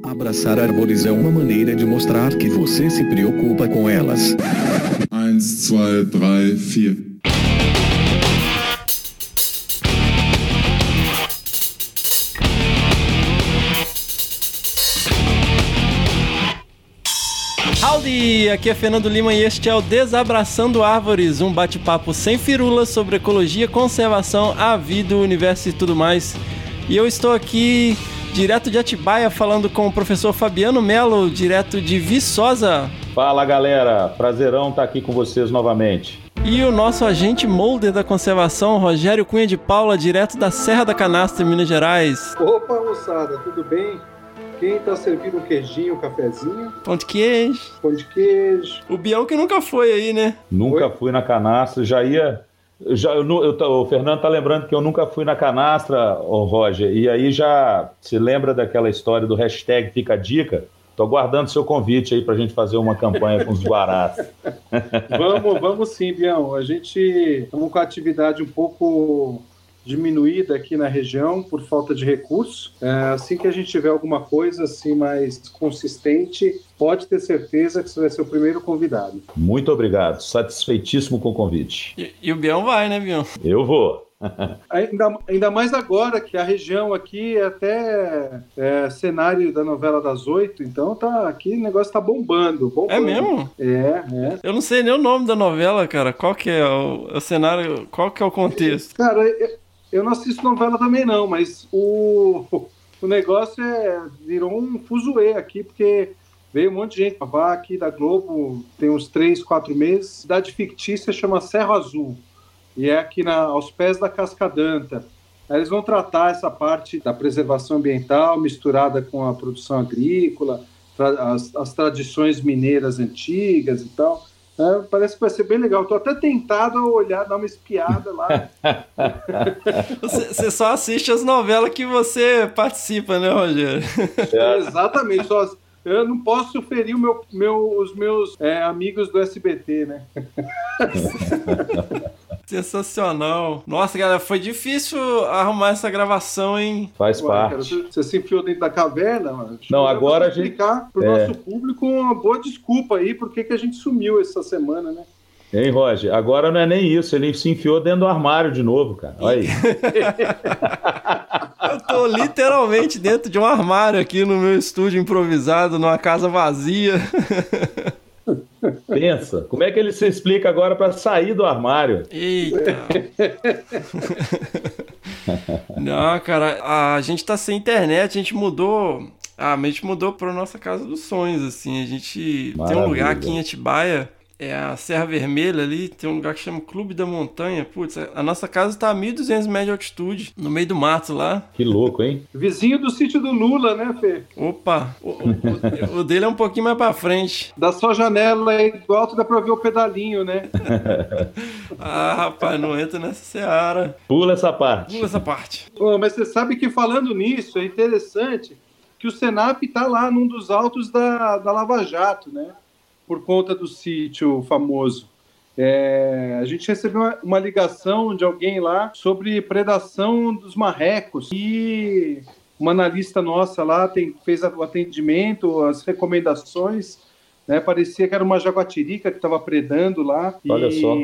Abraçar árvores é uma maneira de mostrar que você se preocupa com elas. 1, 2, 3, 4. Howdy! Aqui é Fernando Lima e este é o Desabraçando Árvores, um bate-papo sem firulas sobre ecologia, conservação, a vida, o universo e tudo mais. E eu estou aqui direto de Atibaia falando com o professor Fabiano Melo, direto de Viçosa. Fala galera, prazerão estar aqui com vocês novamente. E o nosso agente molder da conservação, Rogério Cunha de Paula, direto da Serra da Canastra, em Minas Gerais. Opa, moçada, tudo bem? Quem tá servindo um queijinho, um cafezinho? Pão de queijo. Pão de queijo. O Bião que nunca foi aí, né? Nunca Oi? fui na canastra, já ia. Já, eu, eu, o Fernando tá lembrando que eu nunca fui na canastra, oh, Roger, e aí já se lembra daquela história do hashtag Fica Dica? Tô aguardando seu convite aí para a gente fazer uma campanha com os guarás. vamos, vamos sim, Bião. A gente estamos com a atividade um pouco diminuída aqui na região por falta de recursos. É, assim que a gente tiver alguma coisa assim mais consistente, pode ter certeza que você vai ser o primeiro convidado. Muito obrigado, satisfeitíssimo com o convite. E, e o Bião vai, né, Bião? Eu vou. ainda, ainda mais agora que a região aqui é até é, cenário da novela das oito, então tá aqui o negócio tá bombando, bombando. É mesmo? É, é. Eu não sei nem o nome da novela, cara. Qual que é o, o cenário, qual que é o contexto? Cara, eu não assisto novela também não, mas o, o negócio é virou um fuzuê aqui, porque veio um monte de gente pra aqui da Globo, tem uns três, quatro meses. Cidade fictícia chama Serra Azul, e é aqui na, aos pés da Cascadanta. Aí eles vão tratar essa parte da preservação ambiental misturada com a produção agrícola, as, as tradições mineiras antigas e tal. É, parece que vai ser bem legal. Estou até tentado a olhar, dar uma espiada lá. você, só assiste as novelas que você participa, né, Rogério? É, exatamente. Só, eu não posso ferir meu, meu, os meus é, amigos do SBT, né? Sensacional. Nossa, galera, foi difícil arrumar essa gravação, hein? Faz Ué, parte. Cara, você, se enfiou dentro da caverna, mano. Não, agora a gente. explicar pro é. nosso público uma boa desculpa aí, porque que a gente sumiu essa semana, né? Hein, Roger? Agora não é nem isso, ele se enfiou dentro do armário de novo, cara. Olha aí. Eu tô literalmente dentro de um armário aqui no meu estúdio improvisado, numa casa vazia. Pensa, como é que ele se explica agora para sair do armário? Eita! Não, cara, a gente tá sem internet, a gente mudou. Ah, a gente mudou pra nossa casa dos sonhos, assim. A gente Maravilha. tem um lugar aqui em Atibaia é a Serra Vermelha ali, tem um lugar que chama Clube da Montanha. Putz, a nossa casa tá a 1.200 metros de altitude, no meio do mato lá. Que louco, hein? Vizinho do sítio do Lula, né, Fê? Opa, o, o, o dele é um pouquinho mais pra frente. Da sua janela aí do alto dá pra ver o pedalinho, né? ah, rapaz, não entra nessa seara. Pula essa parte. Pula essa parte. Pô, mas você sabe que falando nisso, é interessante que o Senap tá lá num dos altos da, da Lava Jato, né? Por conta do sítio famoso. É, a gente recebeu uma, ligação de alguém lá sobre predação dos marrecos e uma analista nossa lá tem, fez o atendimento, as recomendações. Né, parecia que era uma jaguatirica que estava predando lá. Olha e, só.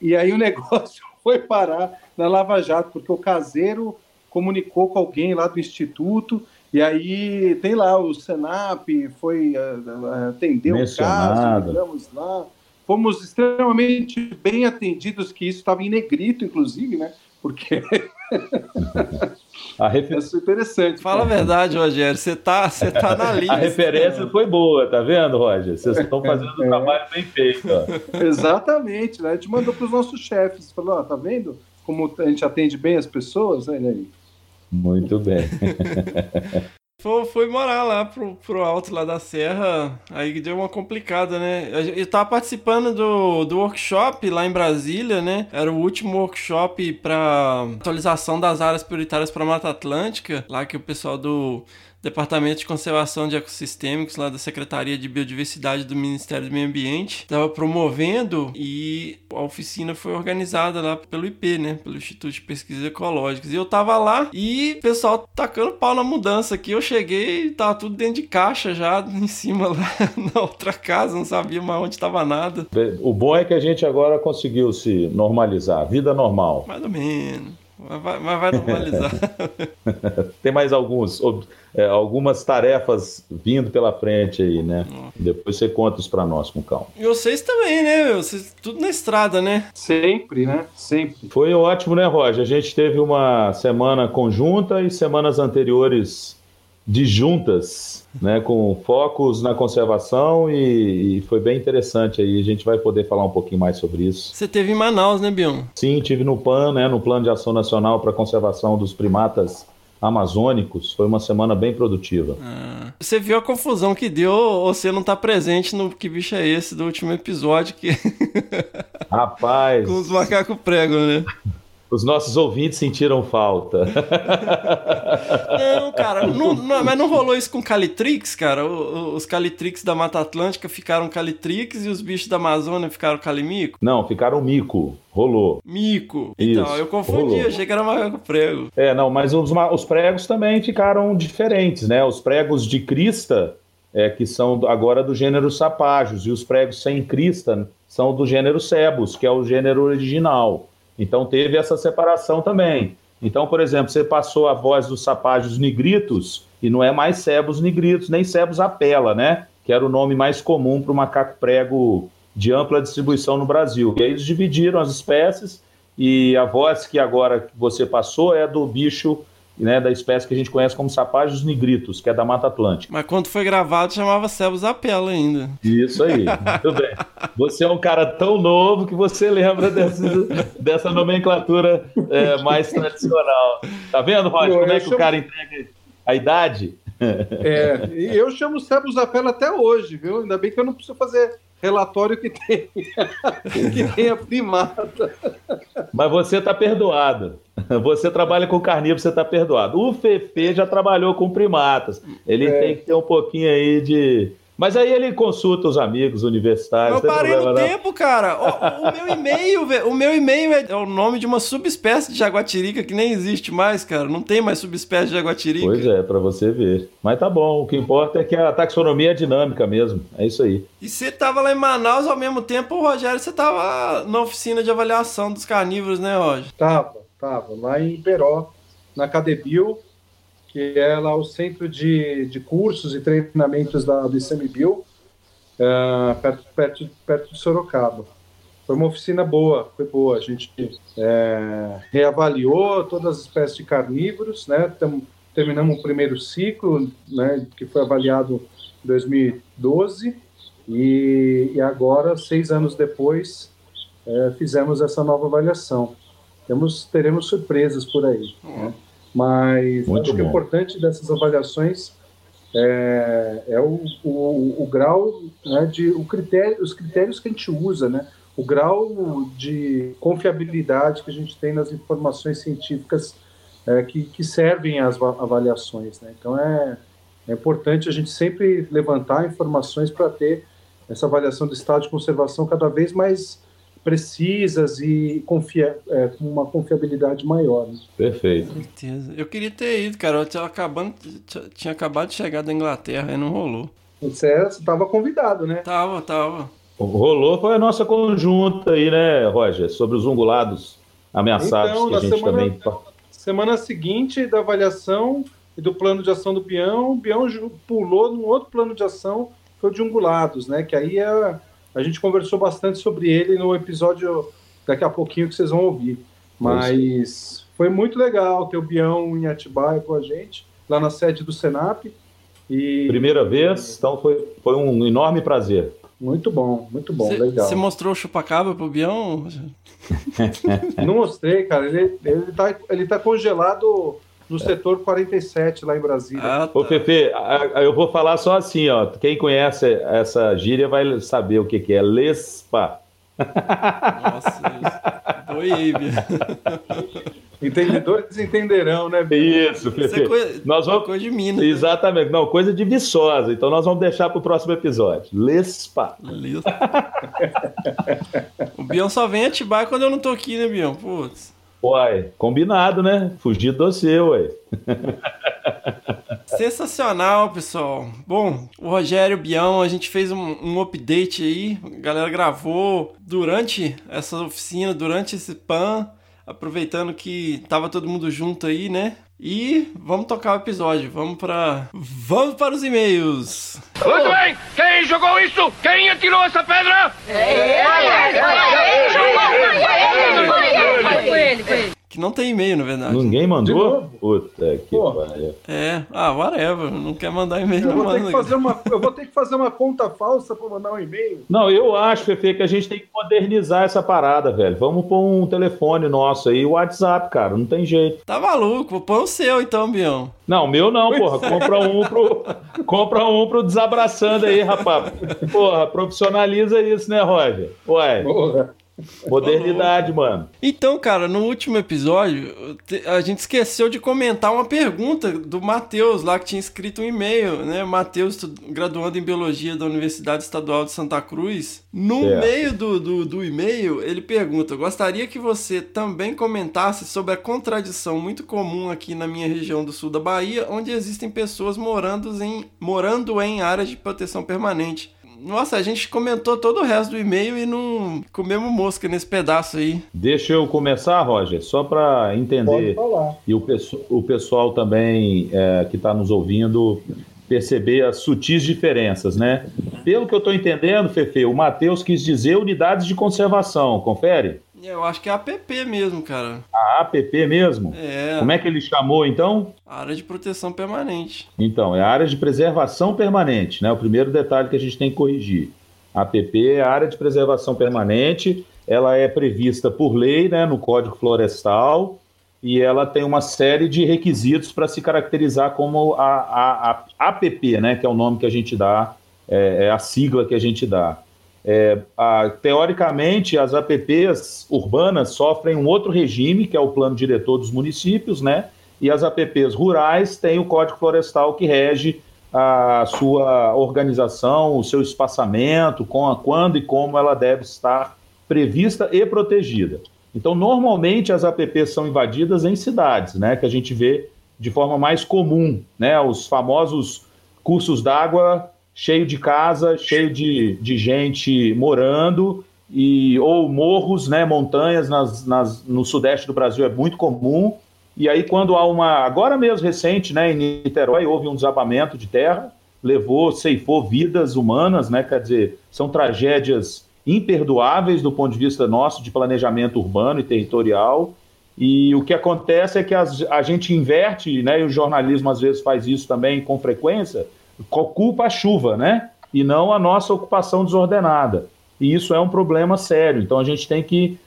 E aí o negócio foi parar na Lava Jato, porque o caseiro comunicou com alguém lá do instituto e aí tem lá o Senap, foi uh, atendeu o caso, ligamos lá. Fomos extremamente bem atendidos, que isso estava em negrito, inclusive, né? Porque. A refer... Isso é interessante. Fala a verdade, Rogério. Você tá, você tá na lista. A referência foi boa, tá vendo, Roger? Vocês estão fazendo o é. trabalho bem feito. Ó. Exatamente, né? A gente mandou para os nossos chefes, falou: ó, tá vendo como a gente atende bem as pessoas? Olha aí. Muito bem. Foi, foi, morar lá pro, pro alto lá da serra, aí deu uma complicada, né? Eu tava participando do, do workshop lá em Brasília, né? Era o último workshop para atualização das áreas prioritárias para Mata Atlântica, lá que o pessoal do Departamento de Conservação de Ecossistêmicos, lá da Secretaria de Biodiversidade do Ministério do Meio Ambiente, estava promovendo e a oficina foi organizada lá pelo IP, né? Pelo Instituto de Pesquisas Ecológicas. E eu tava lá e o pessoal tacando pau na mudança aqui. Eu cheguei e tava tudo dentro de caixa já, em cima lá na outra casa, não sabia mais onde tava nada. O bom é que a gente agora conseguiu se normalizar, vida normal. Mais ou menos. Mas vai, mas vai normalizar. Tem mais alguns, é, algumas tarefas vindo pela frente aí, né? Depois você conta isso pra nós com calma. E vocês também, né? Vocês, tudo na estrada, né? Sempre, né? Sempre. Foi ótimo, né, Roger? A gente teve uma semana conjunta e semanas anteriores disjuntas, né, com focos na conservação e, e, foi bem interessante aí. A gente vai poder falar um pouquinho mais sobre isso. Você teve em Manaus, né, Bion? Sim, tive no PAN, né, no Plano de Ação Nacional para a Conservação dos Primatas amazônicos. Foi uma semana bem produtiva. Ah, você viu a confusão que deu ou você não está presente no Que Bicho é Esse do último episódio que... Rapaz... com os macacos prego, né? Os nossos ouvintes sentiram falta. Não, cara, não, não, mas não rolou isso com Calitrix, cara? O, os Calitrix da Mata Atlântica ficaram Calitrix e os bichos da Amazônia ficaram Calimico? Não, ficaram mico. Rolou. Mico. Então, isso, eu confundi, rolou. achei que era macaco prego. É, não, mas os, os pregos também ficaram diferentes, né? Os pregos de crista, é, que são agora do gênero sapajos, e os pregos sem crista são do gênero cebus, que é o gênero original. Então teve essa separação também. Então, por exemplo, você passou a voz dos sapágios nigritos e não é mais cebos nigritos, nem cebos apela, né? Que era o nome mais comum para o macaco prego de ampla distribuição no Brasil. E aí eles dividiram as espécies e a voz que agora você passou é do bicho né, da espécie que a gente conhece como sapágios nigritos, que é da Mata Atlântica. Mas quando foi gravado chamava Cebos Apela ainda. Isso aí, muito bem. Você é um cara tão novo que você lembra desse, dessa nomenclatura é, mais tradicional. Tá vendo, Roger, como é que chamo... o cara entrega a idade? É, e eu chamo Cebos Apela até hoje, viu? Ainda bem que eu não preciso fazer relatório que tem, que tem a primata. Mas você está perdoado. Você trabalha com carnívoro, você está perdoado. O Fefe já trabalhou com primatas. Ele é. tem que ter um pouquinho aí de mas aí ele consulta os amigos universitários. Eu parei no tempo, cara. O, o meu e-mail, o meu e-mail é o nome de uma subespécie de jaguatirica que nem existe mais, cara. Não tem mais subespécie de jaguatirica. Pois é, para você ver. Mas tá bom. O que importa é que a taxonomia é dinâmica mesmo. É isso aí. E você tava lá em Manaus ao mesmo tempo, Rogério, você tava na oficina de avaliação dos carnívoros, né, Roger? Tava, tava. Lá em Peró, na Cadebio que é lá o centro de, de cursos e treinamentos da, do ICMBio, uh, perto, perto, perto de Sorocaba. Foi uma oficina boa, foi boa. A gente é, reavaliou todas as espécies de carnívoros, né? Tam, terminamos o primeiro ciclo, né, que foi avaliado em 2012, e, e agora, seis anos depois, é, fizemos essa nova avaliação. Temos, teremos surpresas por aí. Né? Mas bom. que o importante dessas avaliações é, é o, o, o, grau né, de o critério, os critérios que a gente usa, né? O grau de confiabilidade que a gente tem nas informações científicas é, que, que servem às avaliações, né? Então é, é importante a gente sempre levantar informações para ter essa avaliação do estado de conservação cada vez mais precisas e confia, é, com uma confiabilidade maior. Né? Perfeito. Com certeza. Eu queria ter ido, cara. Eu tinha acabado, tinha acabado de chegar da Inglaterra e não rolou. Você estava convidado, né? Tava, tava. Rolou foi a nossa conjunta aí, né, Roger? Sobre os ungulados ameaçados então, que a gente semana, também. Semana seguinte da avaliação e do plano de ação do Bião, o Bião pulou num outro plano de ação, foi o de ungulados, né? Que aí é a gente conversou bastante sobre ele no episódio daqui a pouquinho que vocês vão ouvir. Mas foi muito legal ter o Bião em Atibaia com a gente, lá na sede do Senap. E... Primeira vez, então foi, foi um enorme prazer. Muito bom, muito bom, cê, legal. Você mostrou o chupacabra pro Bião? Não mostrei, cara. Ele, ele, tá, ele tá congelado no setor 47 lá em Brasília. Ah, tá. Ô, Fefe, eu vou falar só assim, ó. Quem conhece essa gíria vai saber o que, que é lespa. Nossa, isso. Oi, Entendedores entenderão, né? Isso, Isso Fefe. é coisa, Nós vamos... coisa de Minas. né? Exatamente. Não, coisa de Viçosa. Então nós vamos deixar para o próximo episódio. Lespa. Beleza. o Bião só vem atibar quando eu não tô aqui, né, Bião? Putz. Uai, combinado, né? Fugir do seu, ué. Sensacional, pessoal. Bom, o Rogério Bião, a gente fez um, um update aí. A galera gravou durante essa oficina, durante esse PAN, aproveitando que tava todo mundo junto aí, né? E vamos tocar o episódio. Vamos para vamos para os e-mails. Muito bem! Quem jogou isso? Quem atirou essa pedra? Foi ele, foi ele. Que não tem e-mail, na verdade. Ninguém De mandou? novo? Puta que pariu. É, ah, whatever. Não quer mandar e-mail, Eu não vou, ter que manda. fazer uma, eu vou ter que fazer uma conta falsa para mandar um e-mail. Não, eu acho, Fefe, que a gente tem que modernizar essa parada, velho. Vamos pôr um telefone nosso aí, o WhatsApp, cara. Não tem jeito. Tá maluco? Põe o seu então, Bião. Não, meu não, porra. Compra um pro, compra um pro desabraçando aí, rapaz. Porra, profissionaliza isso, né, Roger? Ué, Porra. Modernidade, mano. Então, cara, no último episódio, a gente esqueceu de comentar uma pergunta do Matheus lá, que tinha escrito um e-mail, né? Matheus, graduando em Biologia da Universidade Estadual de Santa Cruz. No Certo. meio do, do, do e-mail, ele pergunta: Gostaria que você também comentasse sobre a contradição muito comum aqui na minha região do sul da Bahia, onde existem pessoas morando em, morando em áreas de proteção permanente. Nossa, a gente comentou todo o resto do e-mail e não comemos mosca nesse pedaço aí. Deixa eu começar, Roger, só para Pode entender falar. e o, o pessoal também é, que está nos ouvindo perceber as sutis diferenças, né? Pelo que eu estou entendendo, Fefe, o Matheus quis dizer unidades de conservação, confere? Eu acho que é APP mesmo, cara. A APP mesmo? É, Como é que ele chamou então? área de proteção permanente. Então, é a área de preservação permanente, né? O primeiro detalhe que a gente tem que corrigir. A APP é a área de preservação permanente, ela é prevista por lei, né, no Código Florestal, e ela tem uma série de requisitos para se caracterizar como a, a, a APP, né, que é o nome que a gente dá, é, é a sigla que a gente dá. É, a- teoricamente, as APPs urbanas sofrem um outro regime, que é o plano diretor dos municípios, né? E as APPs rurais têm o Código Florestal que rege a sua organização, o seu espaçamento, com a, quando e como ela deve estar prevista e protegida. Então, normalmente as APPs são invadidas em cidades, né? Que a gente vê de forma mais comum, né? Os famosos cursos d'água cheio de casa, cheio de, de gente morando, e, ou morros, né, montanhas nas, nas, no sudeste do Brasil é muito comum. E aí, quando há uma. Agora mesmo, recente, né, em Niterói, houve um desabamento de terra, levou, ceifou vidas humanas, né, quer dizer, são tragédias imperdoáveis do ponto de vista nosso de planejamento urbano e territorial. E o que acontece é que as- a gente inverte, né, e o jornalismo às vezes faz isso também com frequência, culpa a chuva, né? E não a nossa ocupação desordenada. E isso é um problema sério. Então a gente tem que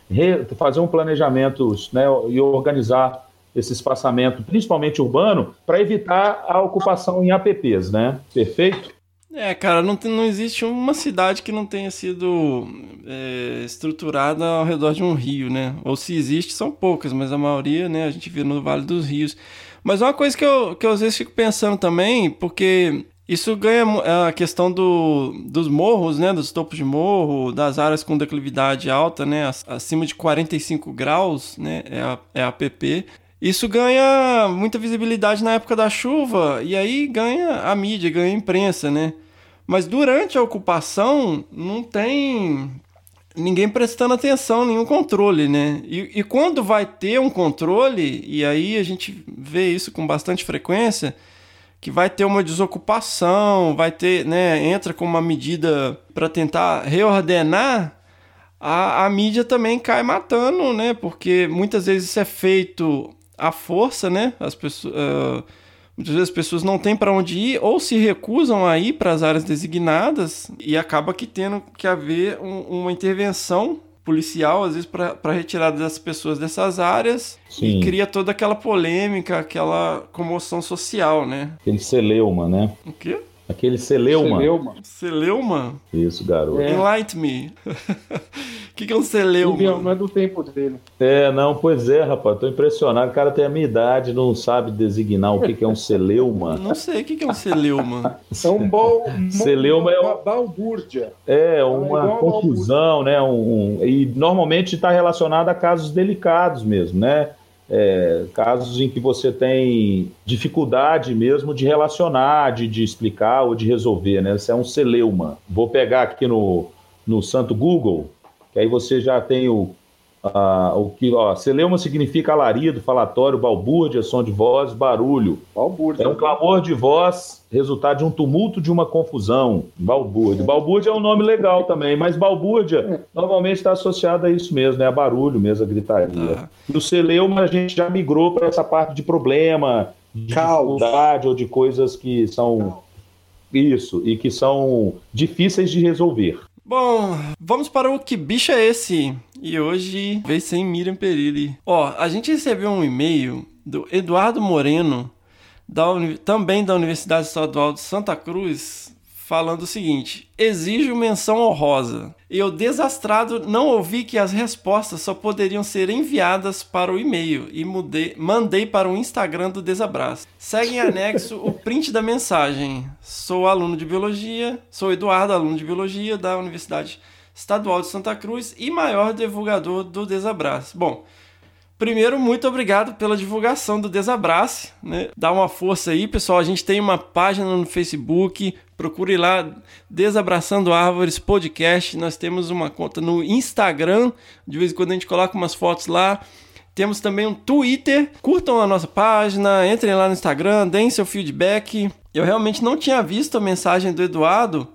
fazer um planejamento né, e organizar esse espaçamento, principalmente urbano, para evitar a ocupação em APPs, né? Perfeito? É, cara, não, tem- não existe uma cidade que não tenha sido é, estruturada ao redor de um rio, né? Ou se existe, são poucas, mas a maioria, né, a gente vê no Vale dos Rios. Mas uma coisa que eu, que eu às vezes fico pensando também, porque isso ganha mu- a questão do, dos morros, né, dos topos de morro, das áreas com declividade alta, né, ac- acima de 45 graus, né, é a, é a APP. Isso ganha muita visibilidade na época da chuva, e aí ganha a mídia, ganha a imprensa, né? Mas durante a ocupação não tem ninguém prestando atenção, nenhum controle, né? E, e quando vai ter um controle, e aí a gente vê isso com bastante frequência, que vai ter uma desocupação, vai ter, né, entra com uma medida para tentar reordenar, a, a mídia também cai matando, né? Porque muitas vezes isso é feito à força, né? As pessoas, ah, muitas vezes as pessoas não têm para onde ir ou se recusam a ir para as áreas designadas e acaba que tendo que haver um- uma intervenção policial, às vezes, para retirada das pessoas dessas áreas Sim. e cria toda aquela polêmica, aquela comoção social, né? Aquele celeuma, né? O quê? Aquele celeuma. Celeuma. Celeuma? Isso, garoto. É. Enlight me. O que, que é um celeuma? Bião, não é do tempo dele. É, não, pois é, rapaz, tô impressionado. O cara tem a minha idade, não sabe designar o que, que é um celeuma. Não sei o que, que é um celeuma. É um bol. Celeuma é uma balbúrdia. É, igual uma uma confusão, né? Um, um- e normalmente está relacionado a casos delicados mesmo, né? É, casos em que você tem dificuldade mesmo de relacionar, de, de explicar ou de resolver, né? Isso é um celeuma. Vou pegar aqui no, no santo Google, que aí você já tem o, a- o que, ó, celeuma significa alarido, falatório, balbúrdia, som de voz, barulho. Balbúrdia. É um clamor de voz, resultado de um tumulto, de uma confusão. Balbúrdia. Balbúrdia é um nome legal também, mas balbúrdia normalmente está associado a isso mesmo, né? A barulho mesmo, a gritaria. Tá. E o celeuma a gente já migrou para essa parte de problema, de Caos. dificuldade ou de coisas que são isso e que são difíceis de resolver. Bom, vamos para o Que Bicho é Esse? E hoje veio sem Miriam Perilli. Ó, a gente recebeu um e-mail do Eduardo Moreno, da também da Universidade Estadual de Santa Cruz, falando o seguinte: exijo menção honrosa. Eu, desastrado, não ouvi que as respostas só poderiam ser enviadas para o e-mail e mudei- mandei para o Instagram do Desabraço. Segue em anexo o print da mensagem. Sou aluno de biologia, sou Eduardo, aluno de biologia da Universidade Estadual de Santa Cruz e maior divulgador do Desabraço. Bom, Primeiro, muito obrigado pela divulgação do Desabrace, né? Dá uma força aí, pessoal. A gente tem uma página no Facebook, procure lá Desabraçando Árvores Podcast. Nós temos uma conta no Instagram, de vez em quando a gente coloca umas fotos lá. Temos também um Twitter. Curtam a nossa página, entrem lá no Instagram, deem seu feedback. Eu realmente não tinha visto a mensagem do Eduardo,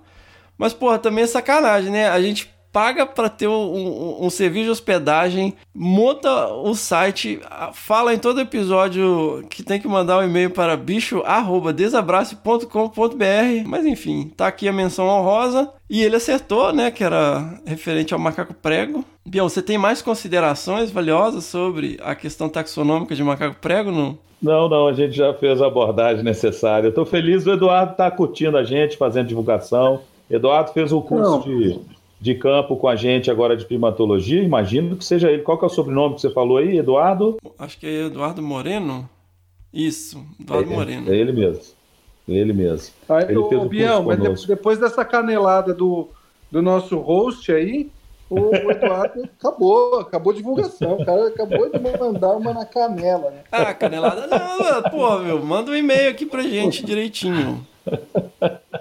mas, porra, também é sacanagem, né? A gente paga para ter um, um- um serviço de hospedagem, monta o site, fala em todo episódio que tem que mandar um e-mail para bicho@desabrace.com.br. Mas enfim, tá aqui a menção honrosa. E ele acertou, né? Que era referente ao macaco prego. Bião, você tem mais considerações valiosas sobre a questão taxonômica de macaco prego? Não? Não, não, a gente já fez a abordagem necessária. Estou feliz, o Eduardo está curtindo a gente, fazendo divulgação. Eduardo fez o curso Não. de, de campo com a gente agora de primatologia. Imagino que seja ele. Qual que é o sobrenome que você falou aí, Eduardo? Acho que é Eduardo Moreno. Isso, Eduardo é, Moreno. É ele mesmo. É ele mesmo. Aí, Ele ô, o curso Bião, mas de- conosco. depois dessa canelada do, do nosso host aí, o, o Eduardo acabou, acabou a divulgação. O cara acabou de mandar uma na canela, né? Ah, canelada não, pô, meu, manda um e-mail aqui pra gente direitinho.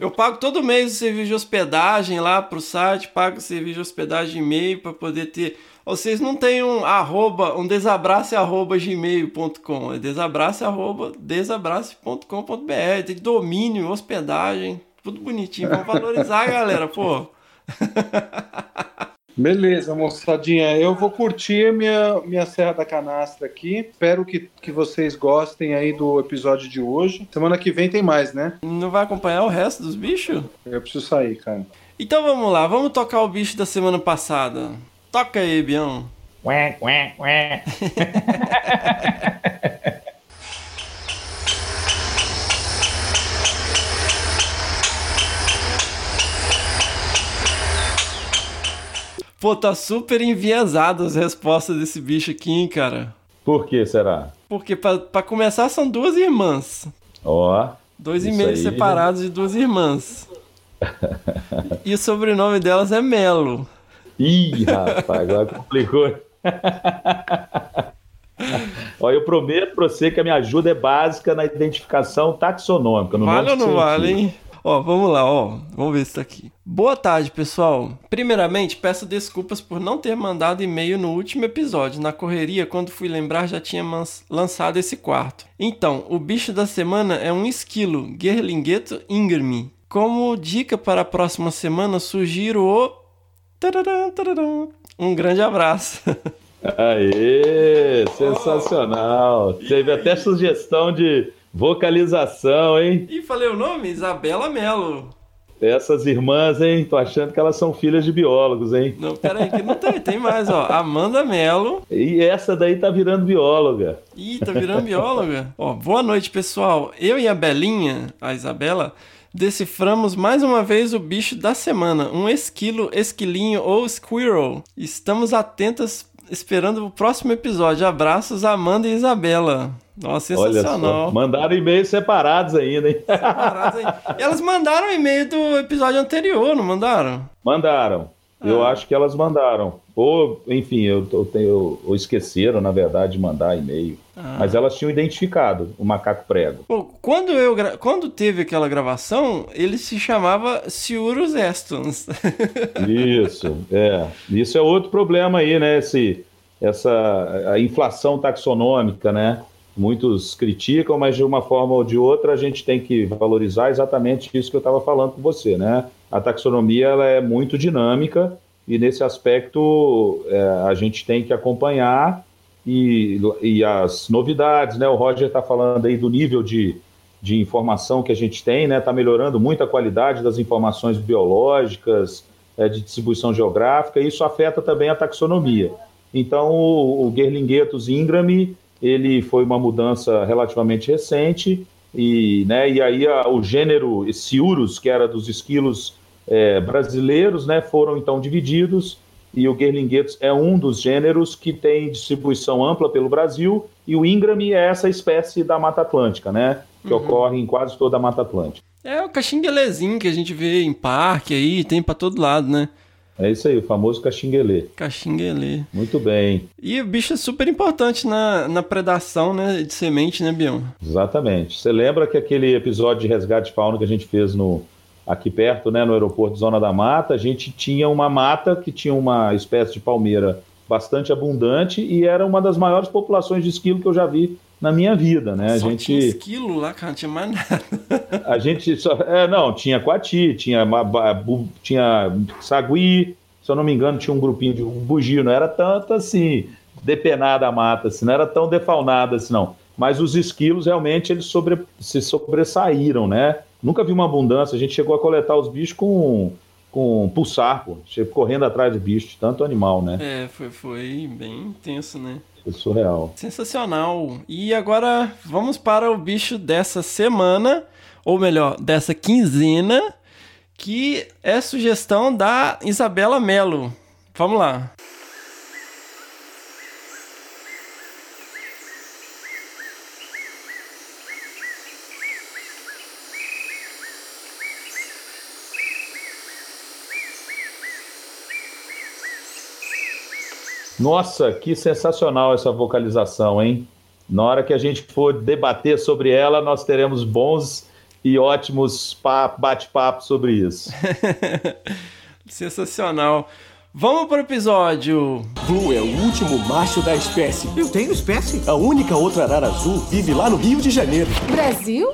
Eu pago todo mês o serviço de hospedagem lá pro site, pago o serviço de hospedagem de e-mail pra poder ter. Vocês não têm um arroba, um desabrace arroba gmail.com, é desabrace arroba desabrace.com.br, tem domínio, hospedagem, tudo bonitinho. Vamos valorizar, galera, pô. Beleza, moçadinha. Eu vou curtir minha, minha Serra da Canastra aqui. Espero que, que vocês gostem aí do episódio de hoje. Semana que vem tem mais, né? Não vai acompanhar o resto dos bichos? Eu preciso sair, cara. Então vamos lá, vamos tocar o bicho da semana passada. Toca aí, Bião. Pô, tá super enviesado as respostas desse bicho aqui, hein, cara. Por que será? Porque pra, pra começar são duas irmãs. Ó, Dois Isso e-mails separados de duas irmãs. e o sobrenome delas é Melo. Ih, rapaz, agora complicou. Ó, eu prometo pra você que a minha ajuda é básica na identificação taxonômica. No Vale ou não vale, científico. hein? Ó, vamos lá, ó. Vamos ver se tá aqui. Boa tarde, pessoal. Primeiramente, peço desculpas por não ter mandado e-mail no último episódio. Na correria, quando fui lembrar, já tinha lançado esse quarto. Então, o bicho da semana é um esquilo, Gerlingeto ingrami. Como dica para a próxima semana, sugiro o... Um grande abraço. Aê, sensacional. Teve até sugestão de vocalização, hein? e falei o nome? Isabela Melo. Essas irmãs, hein? Tô achando que elas são filhas de biólogos, hein? Não, pera aí, que não tem, tem mais, ó. Amanda Melo. E essa daí tá virando bióloga. Ih, tá virando bióloga. Ó, boa noite, pessoal. Eu e a Belinha, a Isabela, deciframos mais uma vez o bicho da semana, um esquilo, esquilinho ou squirrel. Estamos atentas esperando o próximo episódio. Abraços, Amanda e Isabela. Nossa, sensacional. Mandaram e-mails separados ainda, hein? Separados. E elas mandaram e-mail do episódio anterior, não mandaram? Mandaram. Eu Ah. acho que elas mandaram. Ou, enfim, eu, eu tenho, ou esqueceram, na verdade, de mandar e-mail. Ah. Mas elas tinham identificado o macaco prego. Pô, quando, eu quando teve aquela gravação, ele se chamava Ciurus Estons. Isso, é. Isso é outro problema aí, né? Esse, essa a inflação taxonômica, né? Muitos criticam, mas de uma forma ou de outra a gente tem que valorizar exatamente isso que eu estava falando com você, né? A taxonomia ela é muito dinâmica e nesse aspecto é, a gente tem que acompanhar e, e as novidades, né? O Roger está falando aí do nível de, de informação que a gente tem, né? Está melhorando muito a qualidade das informações biológicas, é, de distribuição geográfica, e isso afeta também a taxonomia. Então, o, o Gerlingetus ingrami, ele foi uma mudança relativamente recente, e, né, e aí a- o gênero Ciurus, que era dos esquilos é, brasileiros, né, foram então divididos, e o Gerlingetus é um dos gêneros que tem distribuição ampla pelo Brasil, e o ingrami é essa espécie da Mata Atlântica, né, que ocorre em quase toda a Mata Atlântica. É o caxinguelezinho que a gente vê em parque aí, tem pra todo lado, né? É isso aí, o famoso caxinguelê. Caxinguelê. Muito bem, E o bicho é super importante na, na predação, né, de semente, né, Bião? exatamente. Você lembra que aquele episódio de resgate de fauna que a gente fez no, aqui perto, né, no aeroporto Zona da Mata, a gente tinha uma mata que tinha uma espécie de palmeira bastante abundante e era uma das maiores populações de esquilo que eu já vi na minha vida, né? A Só gente tinha esquilo lá, cara, não tinha mais nada. A gente só. É, não, tinha coati, tinha, tinha sagui, se eu não me engano, tinha um grupinho de um bugio, não era tanto assim, depenada a mata, assim, não era tão defaunada assim, não. Mas os esquilos realmente eles sobre, se sobressaíram, né? Nunca vi uma abundância, a gente chegou a coletar os bichos com, com pulsar, pô, correndo atrás de bicho, tanto animal, né? É, foi, foi bem intenso, né? Foi surreal. Sensacional. E agora vamos para o bicho dessa semana, ou melhor, dessa quinzena, que é sugestão da Isabela Melo. Vamos lá. Nossa, que sensacional essa vocalização, hein? Na hora que a gente for debater sobre ela, nós teremos bons e ótimos pa- bate-papos sobre isso. Sensacional. Vamos para o episódio. Blue é o último macho da espécie. Eu tenho espécie? A única outra arara azul vive lá no Rio de Janeiro. Brasil?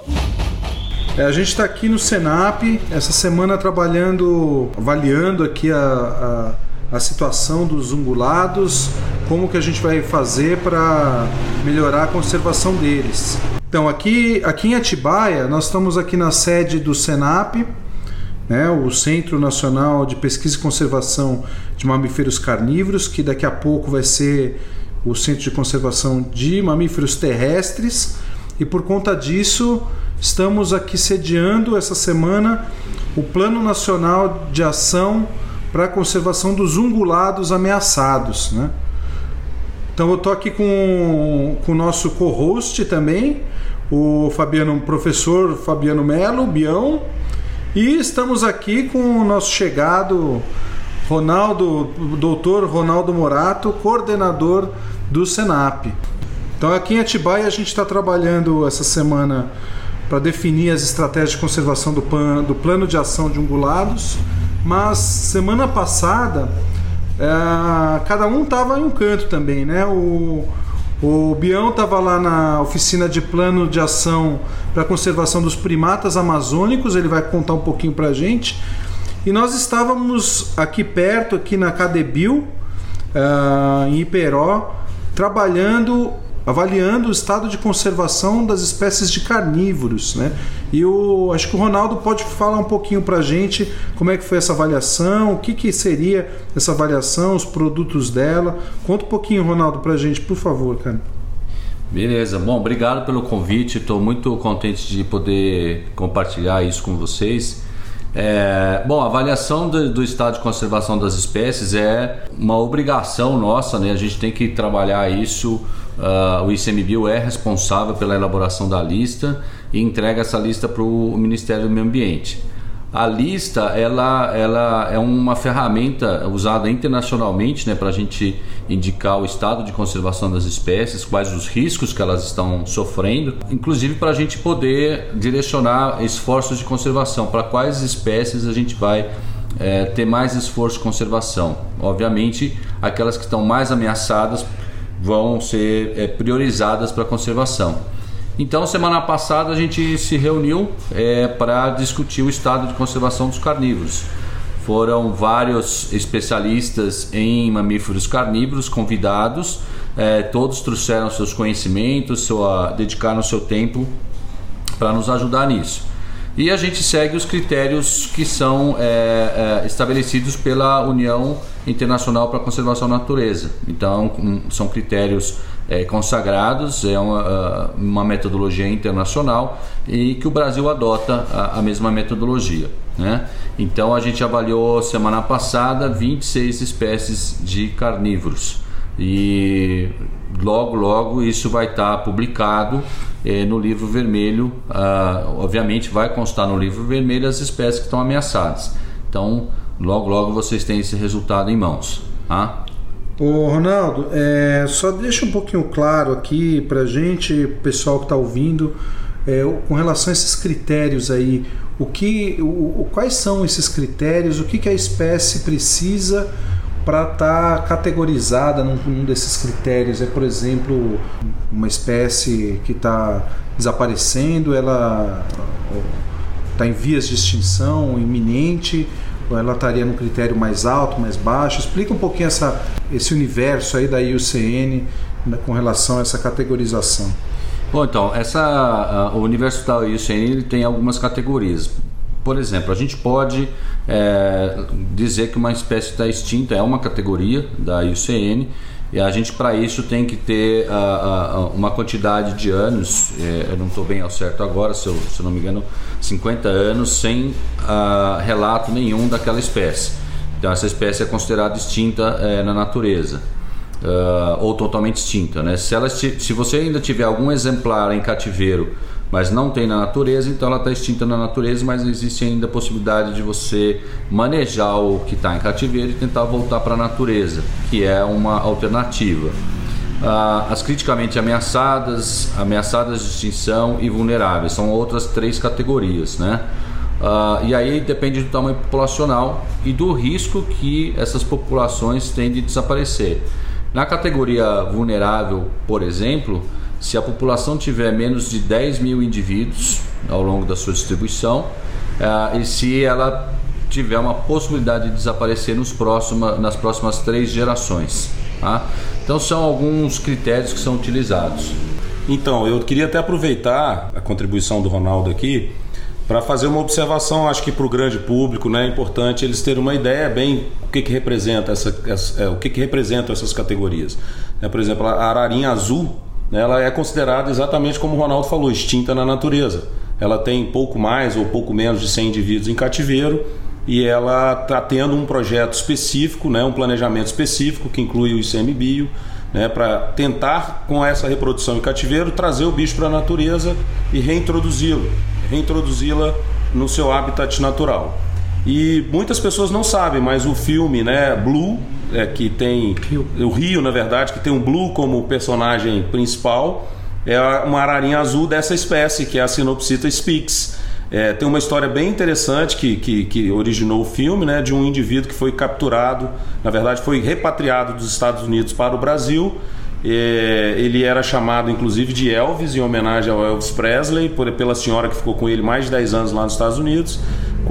É, a gente está aqui no Senap, essa semana trabalhando, avaliando aqui a, a, a situação dos ungulados, como que a gente vai fazer para melhorar a conservação deles. Então, aqui, aqui em Atibaia, nós estamos aqui na sede do Senap, né, o Centro Nacional de Pesquisa e Conservação de Mamíferos Carnívoros, que daqui a pouco vai ser o Centro de Conservação de Mamíferos Terrestres, e por conta disso estamos aqui sediando essa semana o Plano Nacional de Ação para a Conservação dos Ungulados Ameaçados. Né? Então eu estou aqui com, com o nosso co-host também, o Fabiano, professor Fabiano Melo, Bião, e estamos aqui com o nosso chegado Ronaldo, doutor Ronaldo Morato, coordenador do Senap. Então aqui em Atibaia a gente está trabalhando essa semana para definir as estratégias de conservação do, pan, do plano de ação de ungulados, mas semana passada é, cada um estava em um canto também, né? O, o Bião estava lá na oficina de plano de ação para conservação dos primatas amazônicos, ele vai contar um pouquinho para a gente. E nós estávamos aqui perto, aqui na Cadebil, uh, em Iperó, trabalhando, avaliando o estado de conservação das espécies de carnívoros, né? E o, acho que o Ronaldo pode falar um pouquinho para a gente como é que foi essa avaliação, o que, que seria essa avaliação, os produtos dela. Conta um pouquinho, Ronaldo, para a gente, por favor, cara. Beleza, bom, obrigado pelo convite. Estou muito contente de poder compartilhar isso com vocês. É, bom, a avaliação do, do, estado de conservação das espécies é uma obrigação nossa, né? A gente tem que trabalhar isso. Uh, o ICMBio é responsável pela elaboração da lista e entrega essa lista para o Ministério do Meio Ambiente. A lista ela, ela é uma ferramenta usada internacionalmente né, para a gente indicar o estado de conservação das espécies, quais os riscos que elas estão sofrendo, inclusive para a gente poder direcionar esforços de conservação, para quais espécies a gente vai é, ter mais esforço de conservação. Obviamente, aquelas que estão mais ameaçadas vão ser é, priorizadas para conservação. Então, semana passada a gente se reuniu é, para discutir o estado de conservação dos carnívoros. Foram vários especialistas em mamíferos carnívoros convidados, é, todos trouxeram seus conhecimentos, sua, dedicaram seu tempo para nos ajudar nisso. E a gente segue os critérios que são é, é, estabelecidos pela União Internacional para a Conservação da Natureza. Então, são critérios é, consagrados, é uma, uma, metodologia internacional e que o Brasil adota a, a mesma metodologia. Né? Então, a gente avaliou semana passada 26 espécies de carnívoros e logo logo isso vai estar publicado eh, no livro vermelho ah, obviamente vai constar no livro vermelho as espécies que estão ameaçadas então logo logo vocês têm esse resultado em mãos tá? Ô Ronaldo, é, só deixa um pouquinho claro aqui pra gente, pessoal que está ouvindo, é, com relação a esses critérios aí, o que, o, quais são esses critérios, o que, que a espécie precisa para estar tá categorizada num, num, desses critérios. É, por exemplo, uma espécie que está desaparecendo, ela está em vias de extinção iminente, ou ela estaria no critério mais alto, mais baixo? Explica um pouquinho essa, esse universo aí da IUCN né, com relação a essa categorização. Bom, então, essa, uh, o universo da IUCN ele tem algumas categorias. Por exemplo, a gente pode é, dizer que uma espécie está extinta, é uma categoria da IUCN, e a gente para isso tem que ter uh, uh, uma quantidade de anos, é, eu não estou bem ao certo agora, se eu, se eu, não me engano, 50 anos sem relato nenhum daquela espécie. Então essa espécie é considerada extinta é, na natureza. ou totalmente extinta. Né? Se, ela, se você ainda tiver algum exemplar em cativeiro mas não tem na natureza, então ela está extinta na natureza, mas existe ainda a possibilidade de você manejar o que está em cativeiro e tentar voltar para a natureza, que é uma alternativa. Ah, as criticamente ameaçadas, ameaçadas de extinção e vulneráveis são outras três categorias, né? Ah, e aí depende do tamanho populacional e do risco que essas populações têm de desaparecer. Na categoria vulnerável, por exemplo, se a população tiver menos de 10 mil indivíduos ao longo da sua distribuição uh, e se ela tiver uma possibilidade de desaparecer nos próxima, nas próximas três gerações. Tá? Então são alguns critérios que são utilizados. Então, eu queria até aproveitar a contribuição do Ronaldo aqui para fazer uma observação, acho que para o grande público né, é importante eles terem uma ideia bem o que, que representa essa, essa é, o que, que representam essas categorias. É, por exemplo, a ararinha azul ela é considerada exatamente como o Ronaldo falou, extinta na natureza. Ela tem pouco mais ou pouco menos de 100 indivíduos em cativeiro e ela está tendo um projeto específico, né, um planejamento específico que inclui o ICMBio, né, para tentar, com essa reprodução em cativeiro, trazer o bicho para a natureza e reintroduzi-lo, reintroduzi-la no seu habitat natural. E muitas pessoas não sabem, mas o filme, né, Blue, é, que tem Rio. o Rio, na verdade, que tem o Blue como personagem principal, é uma ararinha azul dessa espécie, que é a Sinopsita spix. É, tem uma história bem interessante que, que, que, originou o filme, né, de um indivíduo que foi capturado, na verdade foi repatriado dos Estados Unidos para o Brasil. É, ele era chamado inclusive de Elvis, em homenagem ao Elvis Presley, por, pela senhora que ficou com ele mais de 10 anos lá nos Estados Unidos.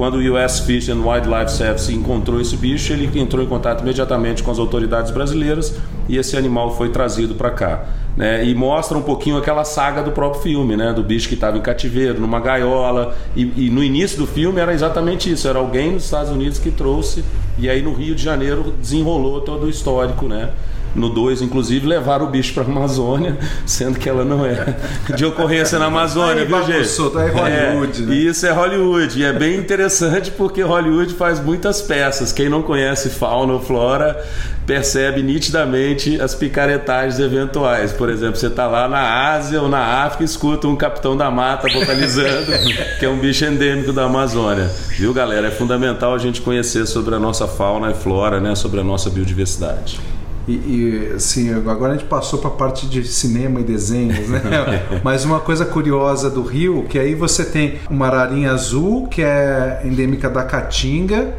Quando o US Fish and Wildlife Service encontrou esse bicho, ele entrou em contato imediatamente com as autoridades brasileiras e esse animal foi trazido para cá. Né? E mostra um pouquinho aquela saga do próprio filme, né? do bicho que estava em cativeiro, numa gaiola. E, e, no início do filme era exatamente isso: era alguém nos Estados Unidos que trouxe, e aí no Rio de Janeiro desenrolou todo o histórico. Né? No 2, inclusive, levaram o bicho para a Amazônia, sendo que ela não é de ocorrência na Amazônia, viu, gente? É Hollywood, é, né? Isso é Hollywood. E é bem interessante porque Hollywood faz muitas peças. Quem não conhece fauna ou flora percebe nitidamente as picaretagens eventuais. Por exemplo, você está lá na Ásia ou na África e escuta um capitão da mata vocalizando, que é um bicho endêmico da Amazônia. Viu, galera? É fundamental a gente conhecer sobre a nossa fauna e flora, né? sobre a nossa biodiversidade. E, e assim, agora a gente passou para a parte de cinema e desenhos, né? Mas uma coisa curiosa do Rio, que aí você tem uma ararinha azul, que é endêmica da Caatinga,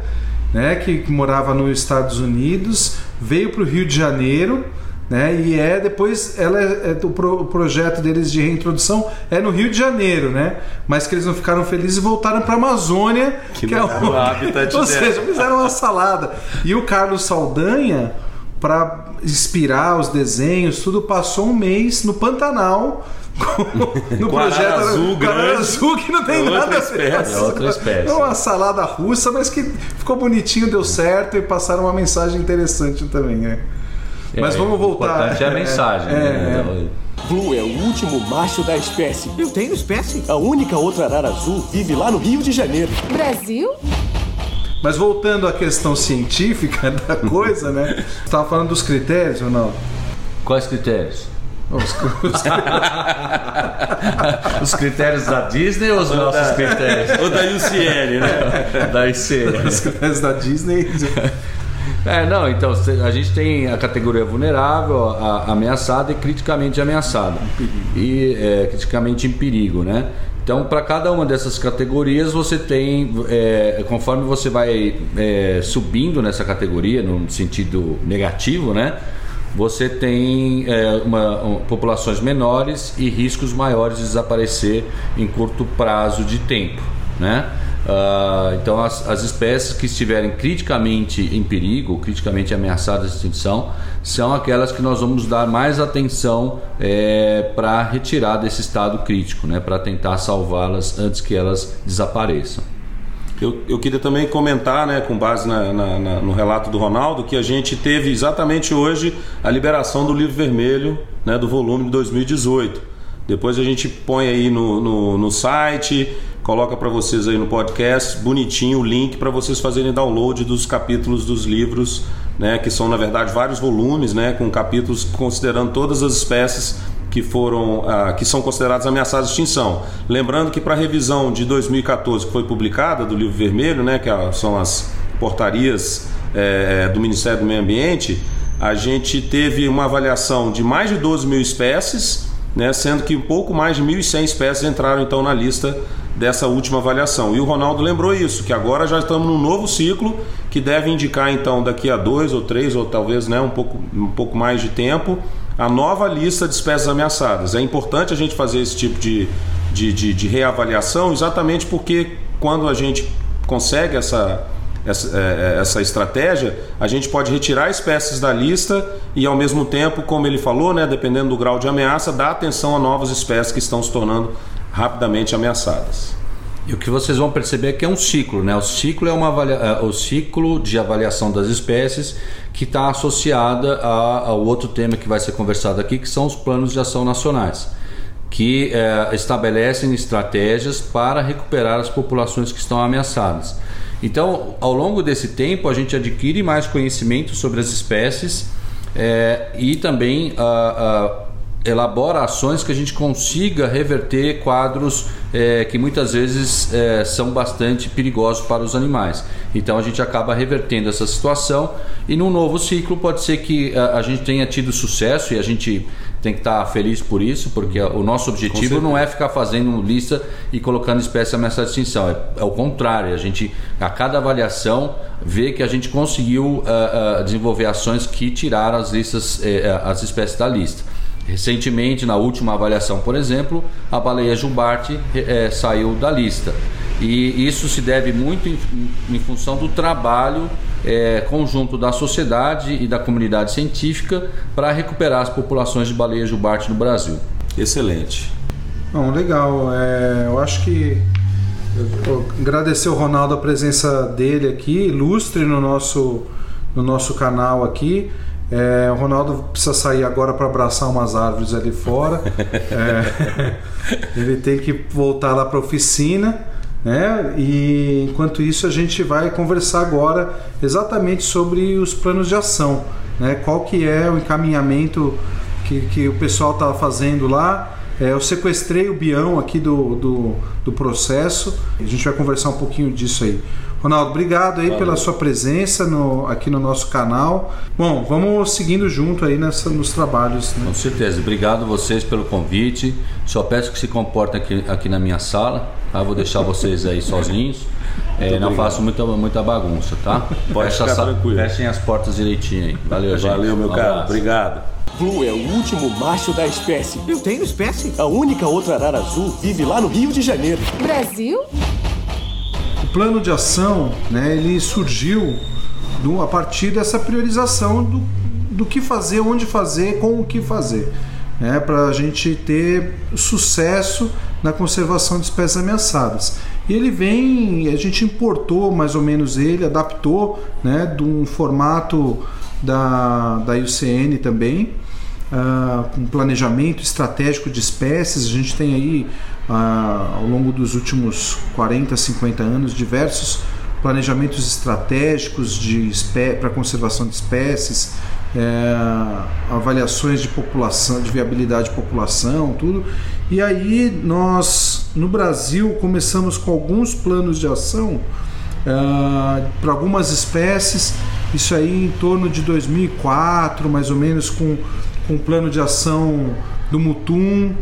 né? Que, que morava nos Estados Unidos, veio para o Rio de Janeiro, né? E é depois ela é, é, o, pro, o, projeto deles de reintrodução é no Rio de Janeiro, né? Mas que eles não ficaram felizes e voltaram para a Amazônia, que, que é o, o habitat Ou seja, fizeram uma salada. E o Carlos Saldanha para inspirar os desenhos, tudo passou um mês no Pantanal. no Com projeto azul, grande, azul que não tem é nada espécie, a ver. É outra espécie. É uma salada russa, mas que ficou bonitinho, deu certo e passaram uma mensagem interessante também, né? Mas É, vamos voltar. O importante é a mensagem. É, né? é. Blue é o último macho da espécie. Eu tenho espécie? A única outra arara azul vive lá no Rio de Janeiro. Brasil? Mas voltando à questão científica da coisa, né? Você estava falando dos critérios ou não? Quais critérios? Os, os... os critérios da Disney ou os nossos da- critérios? Ou da UCL, né? Da ICL. os critérios da Disney. É, não, então a gente tem a categoria vulnerável, a, ameaçada e criticamente ameaçada. E é, criticamente em perigo, né? Então, para cada uma dessas categorias, você tem, é, conforme você vai é, subindo nessa categoria, no sentido negativo, né? Você tem é, uma, um- populações menores e riscos maiores de desaparecer em curto prazo de tempo, né? Ah, então, as, as espécies que estiverem criticamente em perigo, criticamente ameaçadas de extinção, são aquelas que nós vamos dar mais atenção para retirar desse estado crítico, né? para tentar salvá-las antes que elas desapareçam. Eu, eu queria também comentar, né, com base na- na- na- no relato do Ronaldo, que a gente teve exatamente hoje a liberação do livro vermelho né, do volume de 2018. Depois a gente põe aí no, no, no site, coloca para vocês aí no podcast, bonitinho o link para vocês fazerem download dos capítulos dos livros, né, que são na verdade vários volumes, né, com capítulos considerando todas as espécies que foram ah, que são consideradas ameaçadas de extinção. Lembrando que para a revisão de 2014 que foi publicada do livro vermelho, né, que é- são as portarias eh, do Ministério do Meio Ambiente, a gente teve uma avaliação de mais de 12 mil espécies, né, sendo que um pouco mais de 1.100 espécies entraram então na lista dessa última avaliação. E o Ronaldo lembrou isso, que agora já estamos num novo ciclo que deve indicar então daqui a dois ou três ou talvez né, um, pouco, um pouco mais de tempo a nova lista de espécies ameaçadas. É importante a gente fazer esse tipo de, de, de, de reavaliação exatamente porque quando a gente consegue essa, essa, é, essa estratégia, a gente pode retirar espécies da lista e ao mesmo tempo, como ele falou, né, dependendo do grau de ameaça, dar atenção a novas espécies que estão se tornando rapidamente ameaçadas. E o que vocês vão perceber é que é um ciclo, né? O ciclo é uma avalia... é, o ciclo de avaliação das espécies que está associada ao outro tema que vai ser conversado aqui, que são os planos de ação nacionais, que é, estabelecem estratégias para recuperar as populações que estão ameaçadas. Então, ao longo desse tempo, a gente adquire mais conhecimento sobre as espécies é, e também ah, ah, elabora ações que a gente consiga reverter quadros eh, que muitas vezes eh, são bastante perigosos para os animais. Então a gente acaba revertendo essa situação e num novo ciclo pode ser que a, a gente tenha tido sucesso e a gente tem que estar feliz por isso, porque o nosso objetivo não é ficar fazendo lista e colocando espécie ameaçada de extinção. É, é o contrário, a gente a cada avaliação vê que a gente conseguiu ah, ah, desenvolver ações que tiraram as listas, eh, as espécies da lista. Recentemente, na última avaliação, por exemplo, a baleia jubarte eh, saiu da lista. E isso se deve muito em, em função do trabalho eh, conjunto da sociedade e da comunidade científica para recuperar as populações de baleia jubarte no Brasil. Excelente. Bom, legal. É, eu acho que eu agradecer o Ronaldo a presença dele aqui, ilustre no nosso, no nosso canal aqui. É, o Ronaldo precisa sair agora para abraçar umas árvores ali fora. É, ele tem que voltar lá para a oficina. Né? E enquanto isso a gente vai conversar agora exatamente sobre os planos de ação, né? Qual que é o encaminhamento que, que o pessoal está fazendo lá? É, eu sequestrei o Bião aqui do, do, do, processo. A gente vai conversar um pouquinho disso aí. Ronaldo, obrigado aí Valeu. pela sua presença no, aqui no nosso canal. Bom, vamos seguindo junto aí nessa, nos trabalhos. Né? Com certeza. Obrigado vocês pelo convite. Só peço que se comportem aqui, aqui na minha sala. Tá? Vou deixar vocês aí sozinhos. É, não faço muita, muita bagunça, tá? Pode Fecha ficar tranquilo. Fechem as portas direitinho aí. Valeu, gente. Valeu, meu um caro. Obrigado. Blue é o último macho da espécie. Eu tenho espécie? A única outra arara azul vive lá no Rio de Janeiro. Brasil? Plano de ação, né, ele surgiu do, a partir dessa priorização do, do que fazer, onde fazer, com o que fazer. Né, para a gente ter sucesso na conservação de espécies ameaçadas. E ele vem, a gente importou mais ou menos ele, adaptou né, de um formato da, da IUCN também, uh, um planejamento estratégico de espécies. A gente tem aí, uh, ao longo dos últimos 40, 50 anos, diversos planejamentos estratégicos para conservação de espécies, é, avaliações de população, de viabilidade de população, tudo. E aí nós no Brasil começamos com alguns planos de ação é, para algumas espécies, isso aí em torno de 2004, mais ou menos, com, com plano de ação do Mutum,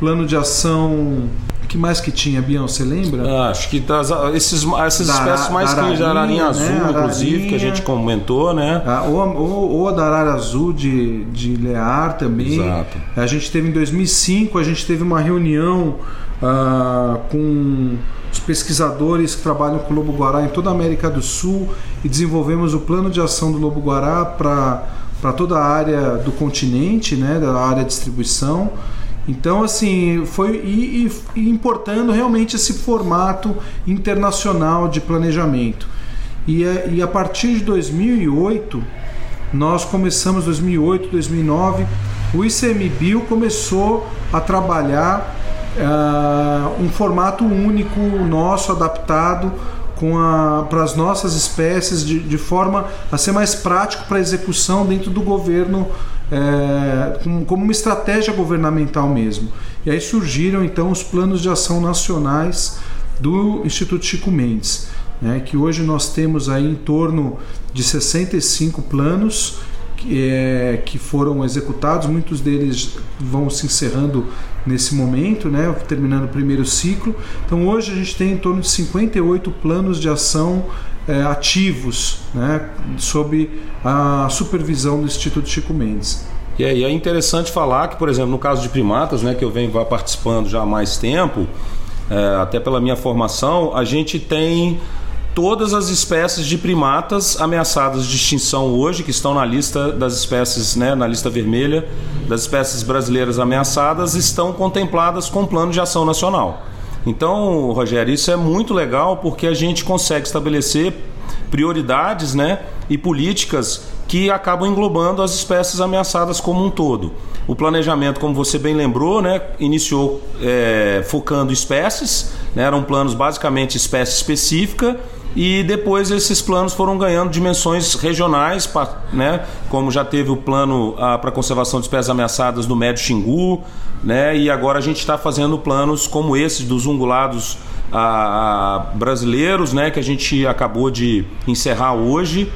plano de ação que mais que tinha, Bião? Você lembra? Ah, acho que das, esses, essas da, espécies mais que de ararinha azul, né? inclusive, que a gente comentou, né? Ah, ou, ou, ou, a da arara azul de, de Lear também. Exato. A gente teve em 2005, a gente teve uma reunião ah, com os pesquisadores que trabalham com o lobo-guará em toda a América do Sul e desenvolvemos o plano de ação do lobo-guará para toda a área do continente, né, da área de distribuição. Então, assim, foi e, e, importando realmente esse formato internacional de planejamento. E, e a partir de 2008, nós começamos, 2008, 2009, o ICMBio começou a trabalhar uh, um formato único nosso, adaptado para as nossas espécies, de, de forma a ser mais prático para execução dentro do governo é, como uma estratégia governamental mesmo. E aí surgiram então os planos de ação nacionais do Instituto Chico Mendes, né, que hoje nós temos aí em torno de 65 planos que, é, que foram executados, muitos deles vão se encerrando nesse momento, né, terminando o primeiro ciclo. Então hoje a gente tem em torno de 58 planos de ação é, ativos, né, sob a supervisão do Instituto Chico Mendes. E é, é interessante falar que, por exemplo, no caso de primatas, né, que eu venho participando já há mais tempo, é, até pela minha formação, a gente tem todas as espécies de primatas ameaçadas de extinção hoje, que estão na lista das espécies, né, na lista vermelha das espécies brasileiras ameaçadas, estão contempladas com o plano de ação nacional. Então, Rogério, isso é muito legal porque a gente consegue estabelecer prioridades né, e políticas que acabam englobando as espécies ameaçadas como um todo. O planejamento, como você bem lembrou, né, iniciou é, focando espécies, né, eram planos basicamente espécie específica e depois esses planos foram ganhando dimensões regionais, né, como já teve o plano ah, para conservação de espécies ameaçadas do Médio Xingu, né, e agora a gente está fazendo planos como esses dos ungulados ah, brasileiros, né, que a gente acabou de encerrar hoje.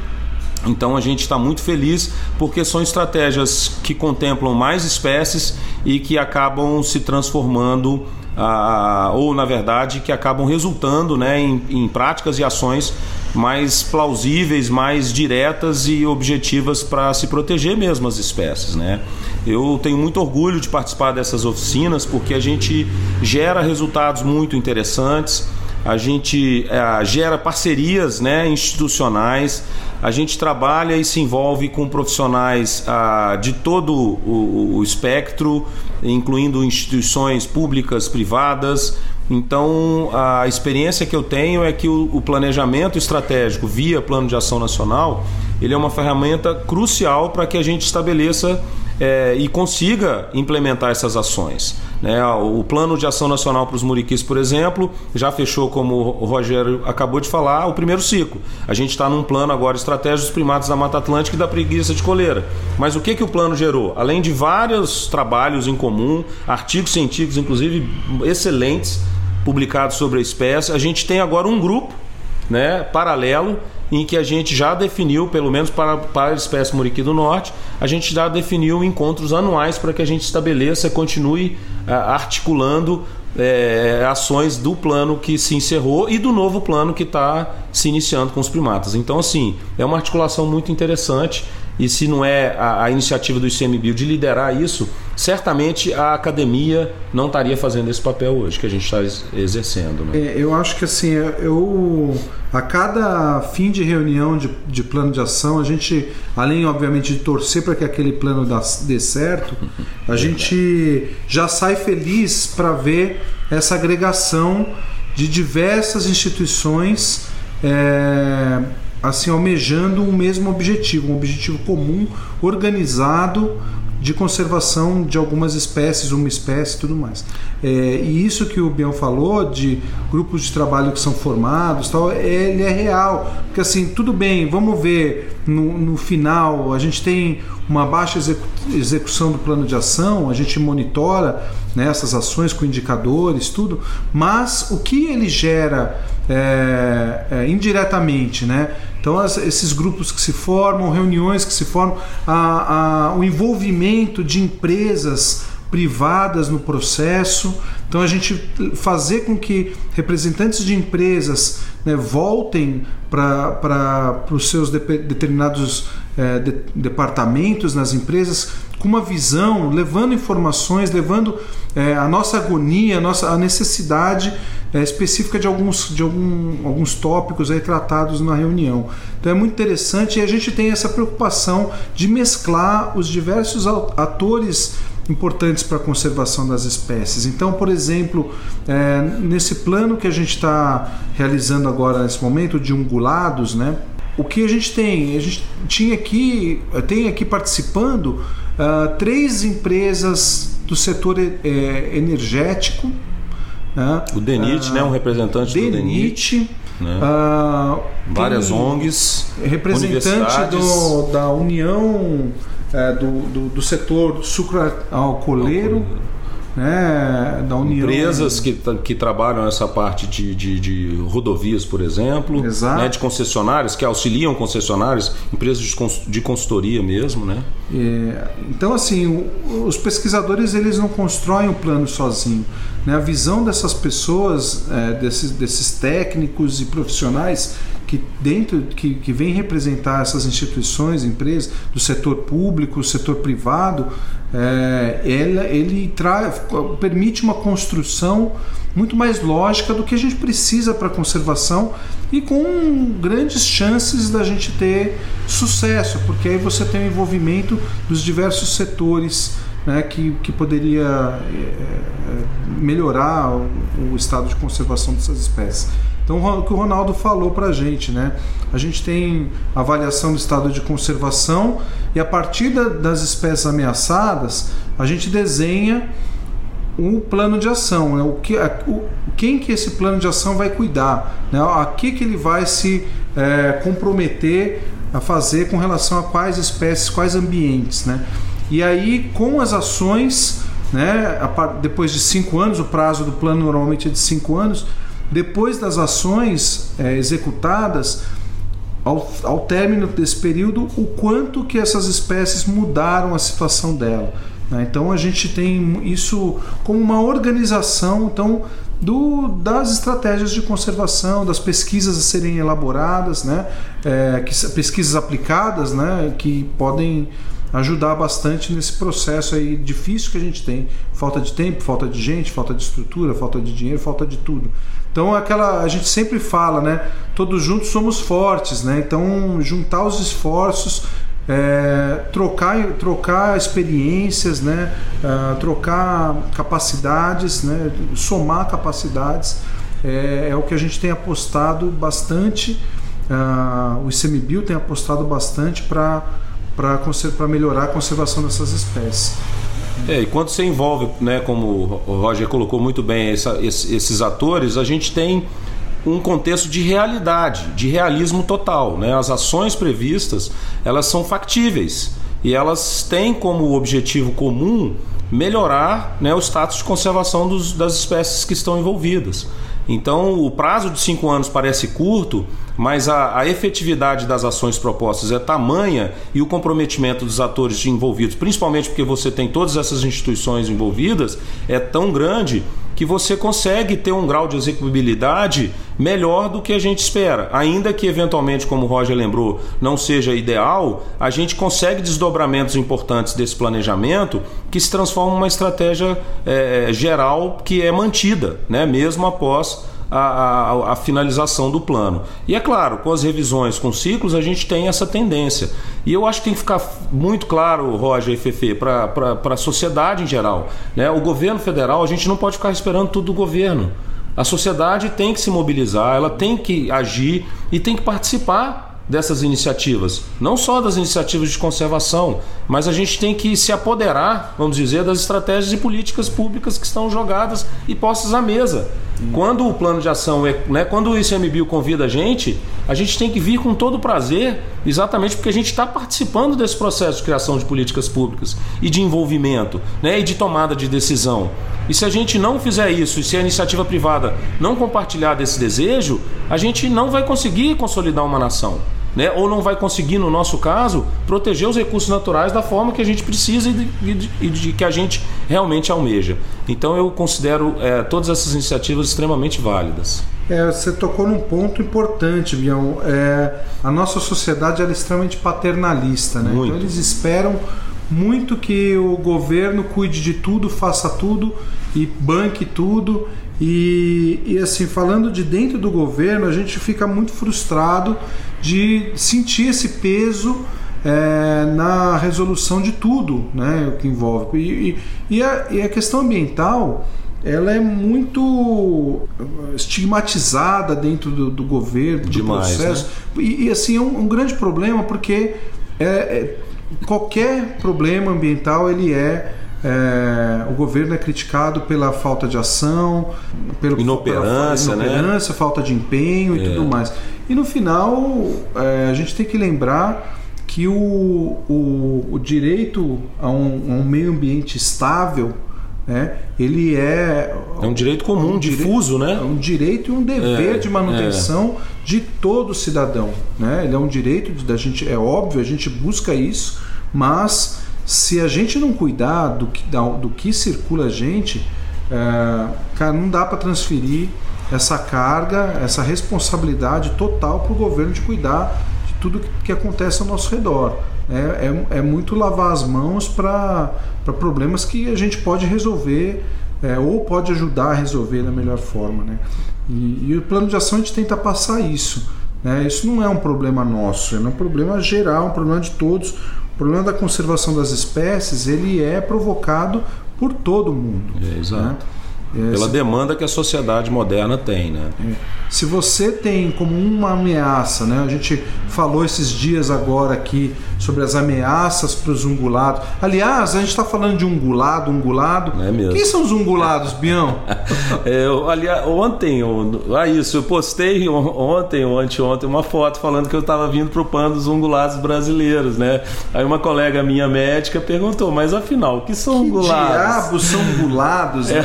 Então a gente está muito feliz porque são estratégias que contemplam mais espécies e que acabam se transformando ah, ou na verdade que acabam resultando né, em, em práticas e ações mais plausíveis, mais diretas e objetivas para se proteger mesmo as espécies, né? Eu tenho muito orgulho de participar dessas oficinas porque a gente gera resultados muito interessantes a gente é, gera parcerias né, institucionais, a gente trabalha e se envolve com profissionais ah, de todo o, o, espectro, incluindo instituições públicas, privadas, Então, a experiência que eu tenho é que o, planejamento estratégico via Plano de Ação Nacional, ele é uma ferramenta crucial para que a gente estabeleça é, e consiga implementar essas ações. Né? O Plano de Ação Nacional para os Muriquis, por exemplo, já fechou, como o Rogério acabou de falar, o primeiro ciclo. A gente está num plano agora estratégico dos primatas da Mata Atlântica e da preguiça de coleira. Mas o que, que o plano gerou? Além de vários trabalhos em comum, artigos científicos, inclusive excelentes, publicados sobre a espécie, a gente tem agora um grupo né, paralelo em que a gente já definiu, pelo menos para, para a espécie muriqui do norte, a gente já definiu encontros anuais para que a gente estabeleça, continue uh, articulando é, ações do plano que se encerrou e do novo plano que está se iniciando com os primatas. Então, assim, é uma articulação muito interessante e se não é a, a iniciativa do ICMBio de liderar isso, certamente a academia não estaria fazendo esse papel hoje que a gente está exercendo. Né? É, eu acho que assim, eu a cada fim de reunião de, de plano de ação, a gente, além obviamente de torcer para que aquele plano dê certo, a gente já sai feliz para ver essa agregação de diversas instituições. É, assim almejando um mesmo objetivo, um objetivo comum, organizado de conservação de algumas espécies, uma espécie e tudo mais. É, e isso que o Bião falou de grupos de trabalho que são formados, tal, ele é real. Porque assim, tudo bem, vamos ver no, no final, a gente tem uma baixa execução do plano de ação, a gente monitora né, essas ações com indicadores, tudo, mas o que ele gera é, é, indiretamente, né? Então, as, esses grupos que se formam, reuniões que se formam, a, a, o envolvimento de empresas privadas no processo. Então, a gente fazer com que representantes de empresas né, voltem para os seus de, determinados é, de, departamentos nas empresas com uma visão, levando informações, levando é, a nossa agonia, a, nossa, a necessidade é, específica de alguns, de algum, alguns tópicos aí tratados na reunião. Então é muito interessante e a gente tem essa preocupação de mesclar os diversos atores importantes para a conservação das espécies. Então, por exemplo, é, nesse plano que a gente está realizando agora nesse momento de ungulados, né? O que a gente tem? A gente tinha aqui, tem aqui participando uh, três empresas do setor é, energético, né? O DENIT, uh, né? Um representante DENIT, do DENIT. Né? Uh, Várias ONGs. Representante do, da União é, do, do, do, setor sucroalcooleiro né, da União. Empresas que, que trabalham nessa parte de, de, de rodovias, por exemplo, né, de concessionárias, que auxiliam concessionárias, empresas de, de consultoria mesmo. Né? É, então, assim, os pesquisadores eles não constroem o um plano sozinho. Né? A visão dessas pessoas, é, desses, desses técnicos e profissionais que dentro que, que vem representar essas instituições, empresas do setor público, setor privado, é, ele, ele traz, permite uma construção muito mais lógica do que a gente precisa para conservação e com grandes chances da gente ter sucesso, porque aí você tem o envolvimento dos diversos setores né, que, que poderia é, é melhorar o, o estado de conservação dessas espécies. Então, o que o Ronaldo falou para a gente, né? A gente tem avaliação do estado de conservação e a partir das espécies ameaçadas, a gente desenha um plano de ação, né? o que, o, quem que esse plano de ação vai cuidar, né? a que, que ele vai se é, comprometer a fazer com relação a quais espécies, quais ambientes. Né? E aí, com as ações, né, depois de cinco anos, o prazo do plano normalmente é de cinco anos, depois das ações é, executadas, ao, ao término desse período, o quanto que essas espécies mudaram a situação dela. Né? Então a gente tem isso como uma organização então, do, das estratégias de conservação, das pesquisas a serem elaboradas, né? É, que, pesquisas aplicadas né? que podem ajudar bastante nesse processo aí difícil que a gente tem. Falta de tempo, falta de gente, falta de estrutura, falta de dinheiro, falta de tudo. Então aquela a gente sempre fala, né? Todos juntos somos fortes, né? Então juntar os esforços é, trocar, trocar experiências, né? Uh, trocar capacidades, né? somar capacidades. É, é, o que a gente tem apostado bastante. Uh, o ICMBio tem apostado bastante para melhorar a conservação dessas espécies. É, e quando você envolve, né, como o Roger colocou muito bem, essa, esses atores, a gente tem um contexto de realidade, de realismo total. Né? As ações previstas elas são factíveis e elas têm como objetivo comum melhorar né, o status de conservação dos, das espécies que estão envolvidas. Então, o prazo de cinco anos parece curto, mas a, a, efetividade das ações propostas é tamanha e o comprometimento dos atores envolvidos, principalmente porque você tem todas essas instituições envolvidas, é tão grande que você consegue ter um grau de execuibilidade melhor do que a gente espera. Ainda que eventualmente, como o Roger lembrou, não seja ideal, a gente consegue desdobramentos importantes desse planejamento que se transformam numa estratégia é, geral que é mantida, né, mesmo após a, a, a, finalização do plano. E é claro, com as revisões, com ciclos, a gente tem essa tendência. E eu acho que tem que ficar muito claro, Roger e Fefe, para a sociedade em geral. Né? O governo federal, a gente não pode ficar esperando tudo do governo. A sociedade tem que se mobilizar, ela tem que agir e tem que participar dessas iniciativas, não só das iniciativas de conservação, mas a gente tem que se apoderar, vamos dizer, das estratégias e políticas públicas que estão jogadas e postas à mesa. Quando o plano de ação é, né, quando o ICMBio convida a gente, a gente tem que vir com todo prazer, exatamente porque a gente está participando desse processo de criação de políticas públicas e de envolvimento, né, e de tomada de decisão. E se a gente não fizer isso, e se a iniciativa privada não compartilhar desse desejo, a gente não vai conseguir consolidar uma nação né? ou não vai conseguir, no nosso caso, proteger os recursos naturais da forma que a gente precisa e de, de, de, de que a gente realmente almeja. Então eu considero é, todas essas iniciativas extremamente válidas. É, você tocou num ponto importante, Bião. É, a nossa sociedade é extremamente paternalista, né? Então eles esperam muito que o governo cuide de tudo, faça tudo e banque tudo. E, e assim, falando de dentro do governo, a gente fica muito frustrado de sentir esse peso é, na resolução de tudo né, o que envolve. E, e, a, e a questão ambiental ela é muito estigmatizada dentro do, do governo, do Demais, processo. Né? E, e, assim, é um, um, grande problema porque é, é, qualquer problema ambiental ele é é, o governo é criticado pela falta de ação, pelo, inoperância, pela, inoperância né? falta de empenho e é. tudo mais. E no final, é, a gente tem que lembrar que o, o, o direito a um, a um, meio ambiente estável, né, ele é. É um direito comum, um difuso, direito, né? É um direito e um dever é, de manutenção é. de todo cidadão. Né? Ele é um direito da gente, é óbvio, a gente busca isso, mas se a gente não cuidar do que, do que circula a gente, é, cara, não dá para transferir essa carga, essa responsabilidade total para o governo de cuidar de tudo que acontece ao nosso redor. É, é, é muito lavar as mãos para problemas que a gente pode resolver é, ou pode ajudar a resolver da melhor forma. Né? E, e, o plano de ação a gente tenta passar isso. Né? Isso não é um problema nosso, é um problema geral, um problema de todos. O problema da conservação das espécies ele é provocado por todo mundo. É, exato. Né? É, Pela demanda que a sociedade moderna tem, né? É. Se você tem como uma ameaça, né? A gente falou esses dias agora aqui sobre as ameaças para os ungulados. Aliás, a gente está falando de ungulado, ungulado. É mesmo. Quem são os ungulados, Bião? é, eu, aliás, ontem, eu, ah, isso, eu postei ontem ou anteontem uma foto falando que eu estava vindo para o pano dos ungulados brasileiros, né? Aí uma colega minha médica perguntou, mas afinal, o que são que ungulados? diabos são ungulados? Né?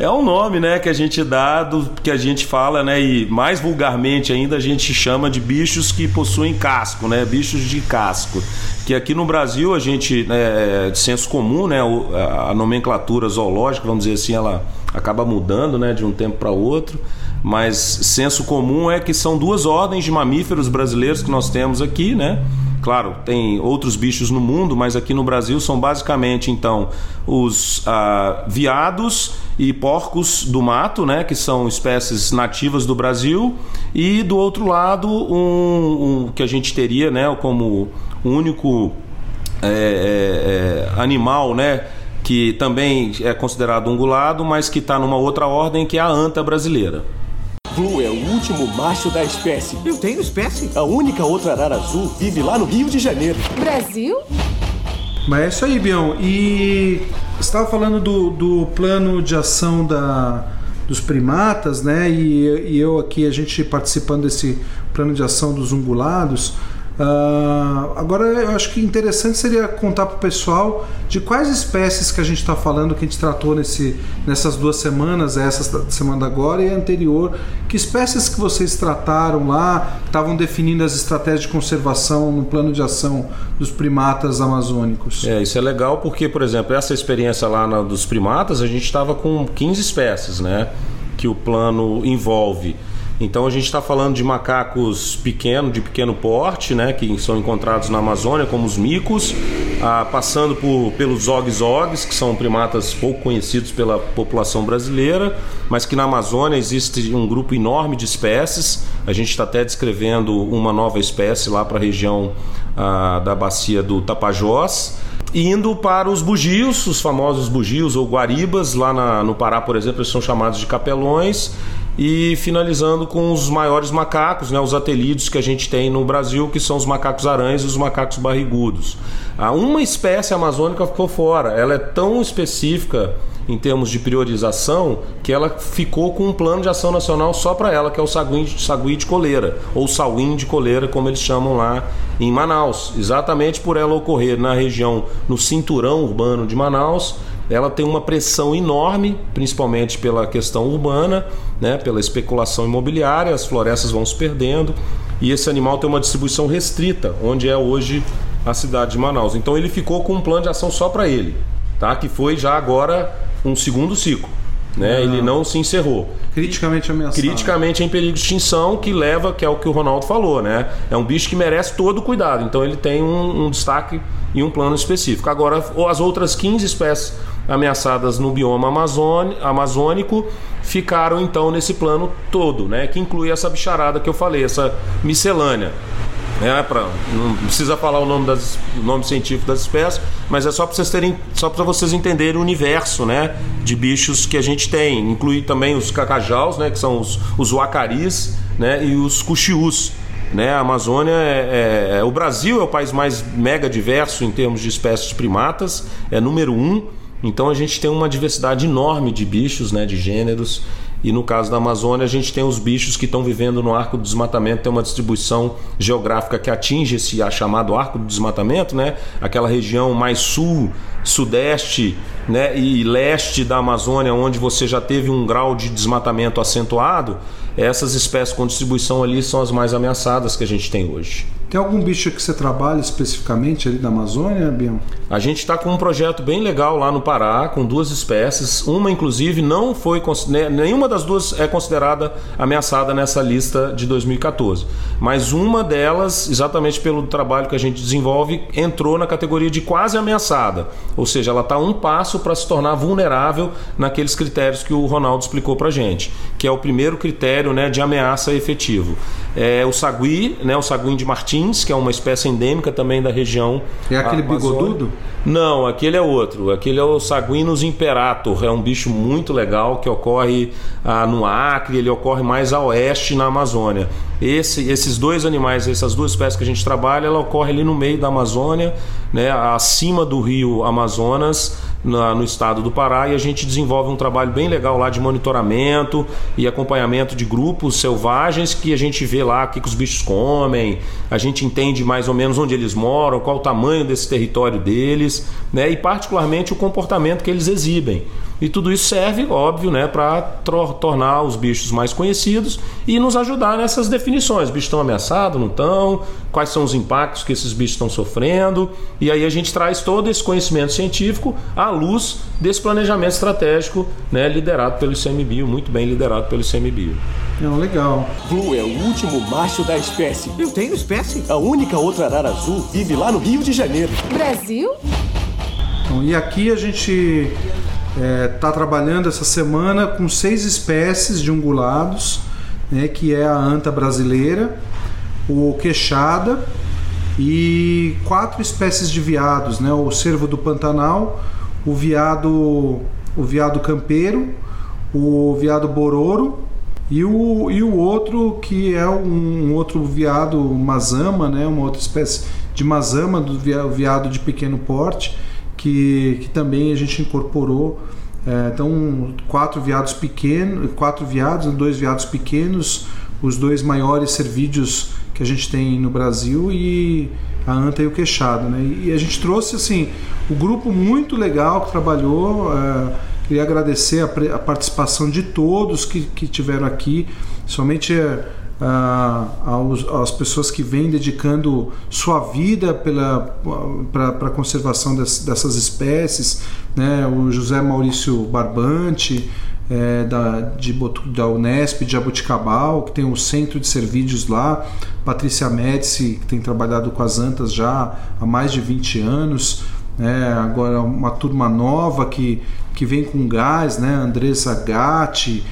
É, é um nome, né, que a gente dá, do, que a gente fala, né, e mais vulgarmente ainda a gente chama de bichos que possuem casco, né, bichos de casco. Que aqui no Brasil a gente, é, de senso comum, né, a nomenclatura zoológica, vamos dizer assim, ela acaba mudando, né, de um tempo para outro. Mas senso comum é que são duas ordens de mamíferos brasileiros que nós temos aqui, né? Claro, tem outros bichos no mundo, mas aqui no Brasil são basicamente então os ah, viados e porcos do mato, né, que são espécies nativas do Brasil, e do outro lado um, um que a gente teria, né, como único é, é, é, animal, né, que também é considerado ungulado, mas que está numa outra ordem que é a anta brasileira. Blue é o último macho da espécie. Eu tenho espécie? A única outra arara azul vive lá no Rio de Janeiro. Brasil? Mas é isso aí, Bião. E você estava falando do, do plano de ação da, dos primatas, né? E, e eu aqui, a gente participando desse plano de ação dos ungulados. Uh, agora eu acho que interessante seria contar para o pessoal de quais espécies que a gente está falando, que a gente tratou nesse, nessas duas semanas, essa semana agora e a anterior, que espécies que vocês trataram lá, estavam definindo as estratégias de conservação no plano de ação dos primatas amazônicos. É, isso é legal porque, por exemplo, essa experiência lá na, dos primatas, a gente estava com 15 espécies, né? Que o plano envolve. Então a gente está falando de macacos pequenos, de pequeno porte, né, que são encontrados na Amazônia, como os micos, ah, passando por, pelos zog-zogs, que são primatas pouco conhecidos pela população brasileira, mas que na Amazônia existe um grupo enorme de espécies. A gente está até descrevendo uma nova espécie lá para a região ah, da bacia do Tapajós indo para os bugios, os famosos bugios ou guaribas, lá na, no Pará, por exemplo, eles são chamados de capelões, e finalizando com os maiores macacos, né, os atelídeos que a gente tem no Brasil, que são os macacos aranhas e os macacos barrigudos. Ah, uma espécie amazônica ficou fora, ela é tão específica em termos de priorização que ela ficou com um plano de ação nacional só para ela, que é o sagui, sagui de coleira, ou sauim de coleira, como eles chamam lá em Manaus. Exatamente por ela ocorrer na região, no cinturão urbano de Manaus, ela tem uma pressão enorme, principalmente pela questão urbana, né, pela especulação imobiliária, as florestas vão se perdendo e esse animal tem uma distribuição restrita, onde é hoje a cidade de Manaus. Então ele ficou com um plano de ação só para ele, tá? Que foi já agora um segundo ciclo. Né? Ele não se encerrou. Criticamente ameaçado. Criticamente em perigo de extinção, que leva, que é o que o Ronaldo falou, né? É um bicho que merece todo o cuidado. Então ele tem um, um destaque e um plano específico. Agora, as outras 15 espécies ameaçadas no bioma amazônico ficaram então nesse plano todo, né? Que inclui essa bicharada que eu falei, essa miscelânea. É, pra, não precisa falar o nome, das, o nome científico das espécies, mas é só para vocês terem, só para vocês entenderem o universo, né, de bichos que a gente tem. Inclui também os cacajaus, né, que são os, os uacaris, né, e os cuxiús. Né? A Amazônia é, é, é, O Brasil é o país mais mega diverso em termos de espécies primatas, é número um. Então a gente tem uma diversidade enorme de bichos, né, de gêneros. E no caso da Amazônia, a gente tem os bichos que estão vivendo no arco do desmatamento, tem uma distribuição geográfica que atinge esse chamado arco do desmatamento, né? Aquela região mais sul, sudeste, né, e leste da Amazônia, onde você já teve um grau de desmatamento acentuado, essas espécies com distribuição ali são as mais ameaçadas que a gente tem hoje. Tem algum bicho que você trabalha especificamente ali na Amazônia, Bion? A gente está com um projeto bem legal lá no Pará, com duas espécies. Uma, inclusive, não foi. Né, nenhuma das duas é considerada ameaçada nessa lista de 2014. Mas uma delas, exatamente pelo trabalho que a gente desenvolve, entrou na categoria de quase ameaçada. Ou seja, ela está um passo para se tornar vulnerável naqueles critérios que o Ronaldo explicou para gente, que é o primeiro critério né, de ameaça efetivo. É o sagui, né, o saguim de Martins, que é uma espécie endêmica também da região. É aquele bigodudo? Não, aquele é outro. Aquele é o Saguinus imperator. É um bicho muito legal que ocorre ah, no Acre, ele ocorre mais a oeste na Amazônia. Esse, esses dois animais, essas duas espécies que a gente trabalha, ela ocorre ali no meio da Amazônia, né, acima do rio Amazonas, na, no estado do Pará, e a gente desenvolve um trabalho bem legal lá de monitoramento e acompanhamento de grupos selvagens que a gente vê lá o que, que os bichos comem, a gente entende mais ou menos onde eles moram, qual o tamanho desse território deles, né, e particularmente o comportamento que eles exibem. E tudo isso serve, óbvio, né, para tornar os bichos mais conhecidos e nos ajudar nessas definições. Os bichos estão ameaçados, não estão? Quais são os impactos que esses bichos estão sofrendo? E aí a gente traz todo esse conhecimento científico à luz desse planejamento estratégico, né, liderado pelo ICMBio, muito bem liderado pelo ICMBio. Não, legal. Blue é o último macho da espécie. Eu tenho espécie? A única outra arara azul vive lá no Rio de Janeiro. Brasil? Então, e aqui a gente está é, trabalhando essa semana com seis espécies de ungulados, né, que é a anta brasileira, o queixada e quatro espécies de veados, né, o cervo do Pantanal, o veado, o veado campeiro, o veado bororo e o, e o outro que é um, um outro veado mazama, né, uma outra espécie de mazama do veado de pequeno porte que, que também a gente incorporou. É, então, quatro veados pequenos, quatro veados, dois veados pequenos, os dois maiores cervídeos que a gente tem no Brasil e a anta e o queixado. Né? E a gente trouxe assim o um grupo muito legal que trabalhou. É, queria agradecer a, a, participação de todos que, que tiveram aqui, somente é, aos, às pessoas que vêm dedicando sua vida para a conservação des, dessas espécies, né? o José Maurício Barbante, é, da, de, da Unesp de Jabuticabal, que tem um centro de serviços lá, Patrícia Médici, que tem trabalhado com as antas já há mais de 20 anos, né? agora uma turma nova que, que vem com gás, né? Andressa Gatti,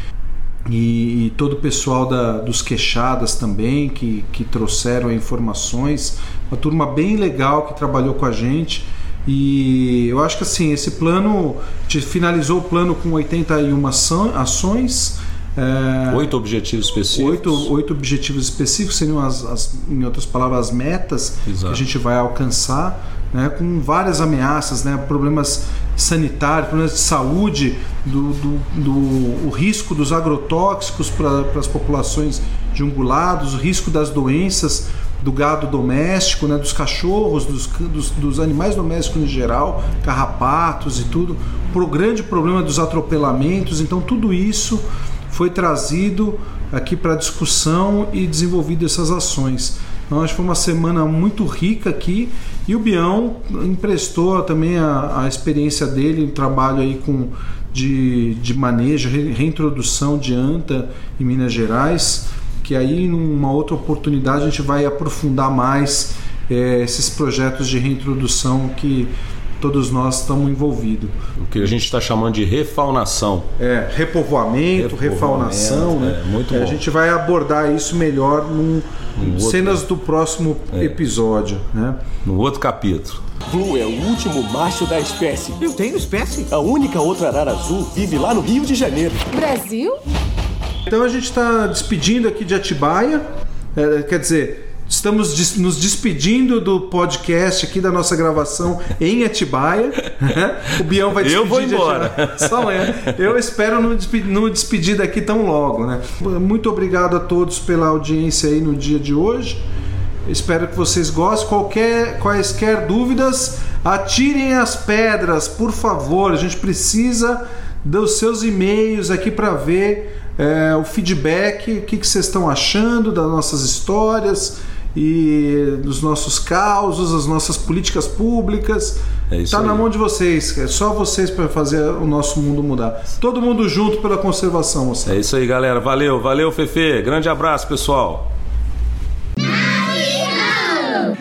e, e, todo o pessoal da, dos queixadas também que, que trouxeram informações. Uma turma bem legal que trabalhou com a gente. E eu acho que assim, esse plano, te finalizou o plano com 81 ações. É, oito objetivos específicos. Oito, oito objetivos específicos seriam, as, as, em outras palavras, as metas Exato. que a gente vai alcançar, né, com várias ameaças, né, problemas sanitários, problemas de saúde, do, do, do o risco dos agrotóxicos para as populações de ungulados, o risco das doenças do gado doméstico, né, dos cachorros, dos, dos, dos, animais domésticos em geral, carrapatos e tudo, o grande problema dos atropelamentos. Então, tudo isso foi trazido aqui para discussão e desenvolvido essas ações. Então, acho que foi uma semana muito rica aqui e o Bião emprestou também a, a experiência dele, um trabalho aí com de, de manejo, reintrodução de anta em Minas Gerais, que aí numa outra oportunidade a gente vai aprofundar mais é, esses projetos de reintrodução que todos nós estamos envolvidos. O que a gente está chamando de refaunação. É, repovoamento, repovoamento refaunação, né? É, muito é, bom. A gente vai abordar isso melhor num, um cenas outro... do próximo é. episódio, né? No outro capítulo. Blue é o último macho da espécie. Eu tenho espécie? A única outra arara azul vive lá no Rio de Janeiro. Brasil? Então a gente está despedindo aqui de Atibaia. É, quer dizer, Estamos nos despedindo do podcast aqui da nossa gravação em Atibaia. o Bião vai despedir. Eu vou embora. Só é. Eu espero não despedir, não despedir daqui tão logo, né? Muito obrigado a todos pela audiência aí no dia de hoje. Espero que vocês gostem. Qualquer, quaisquer dúvidas, atirem as pedras, por favor. A gente precisa dos seus e-mails aqui para ver é, o feedback, o que, que vocês estão achando das nossas histórias e dos nossos causos, as nossas políticas públicas. É Está na mão de vocês, é só vocês para fazer o nosso mundo mudar. Todo mundo junto pela conservação. Moçada. É isso aí, galera. Valeu, valeu, Fefe. Grande abraço, pessoal.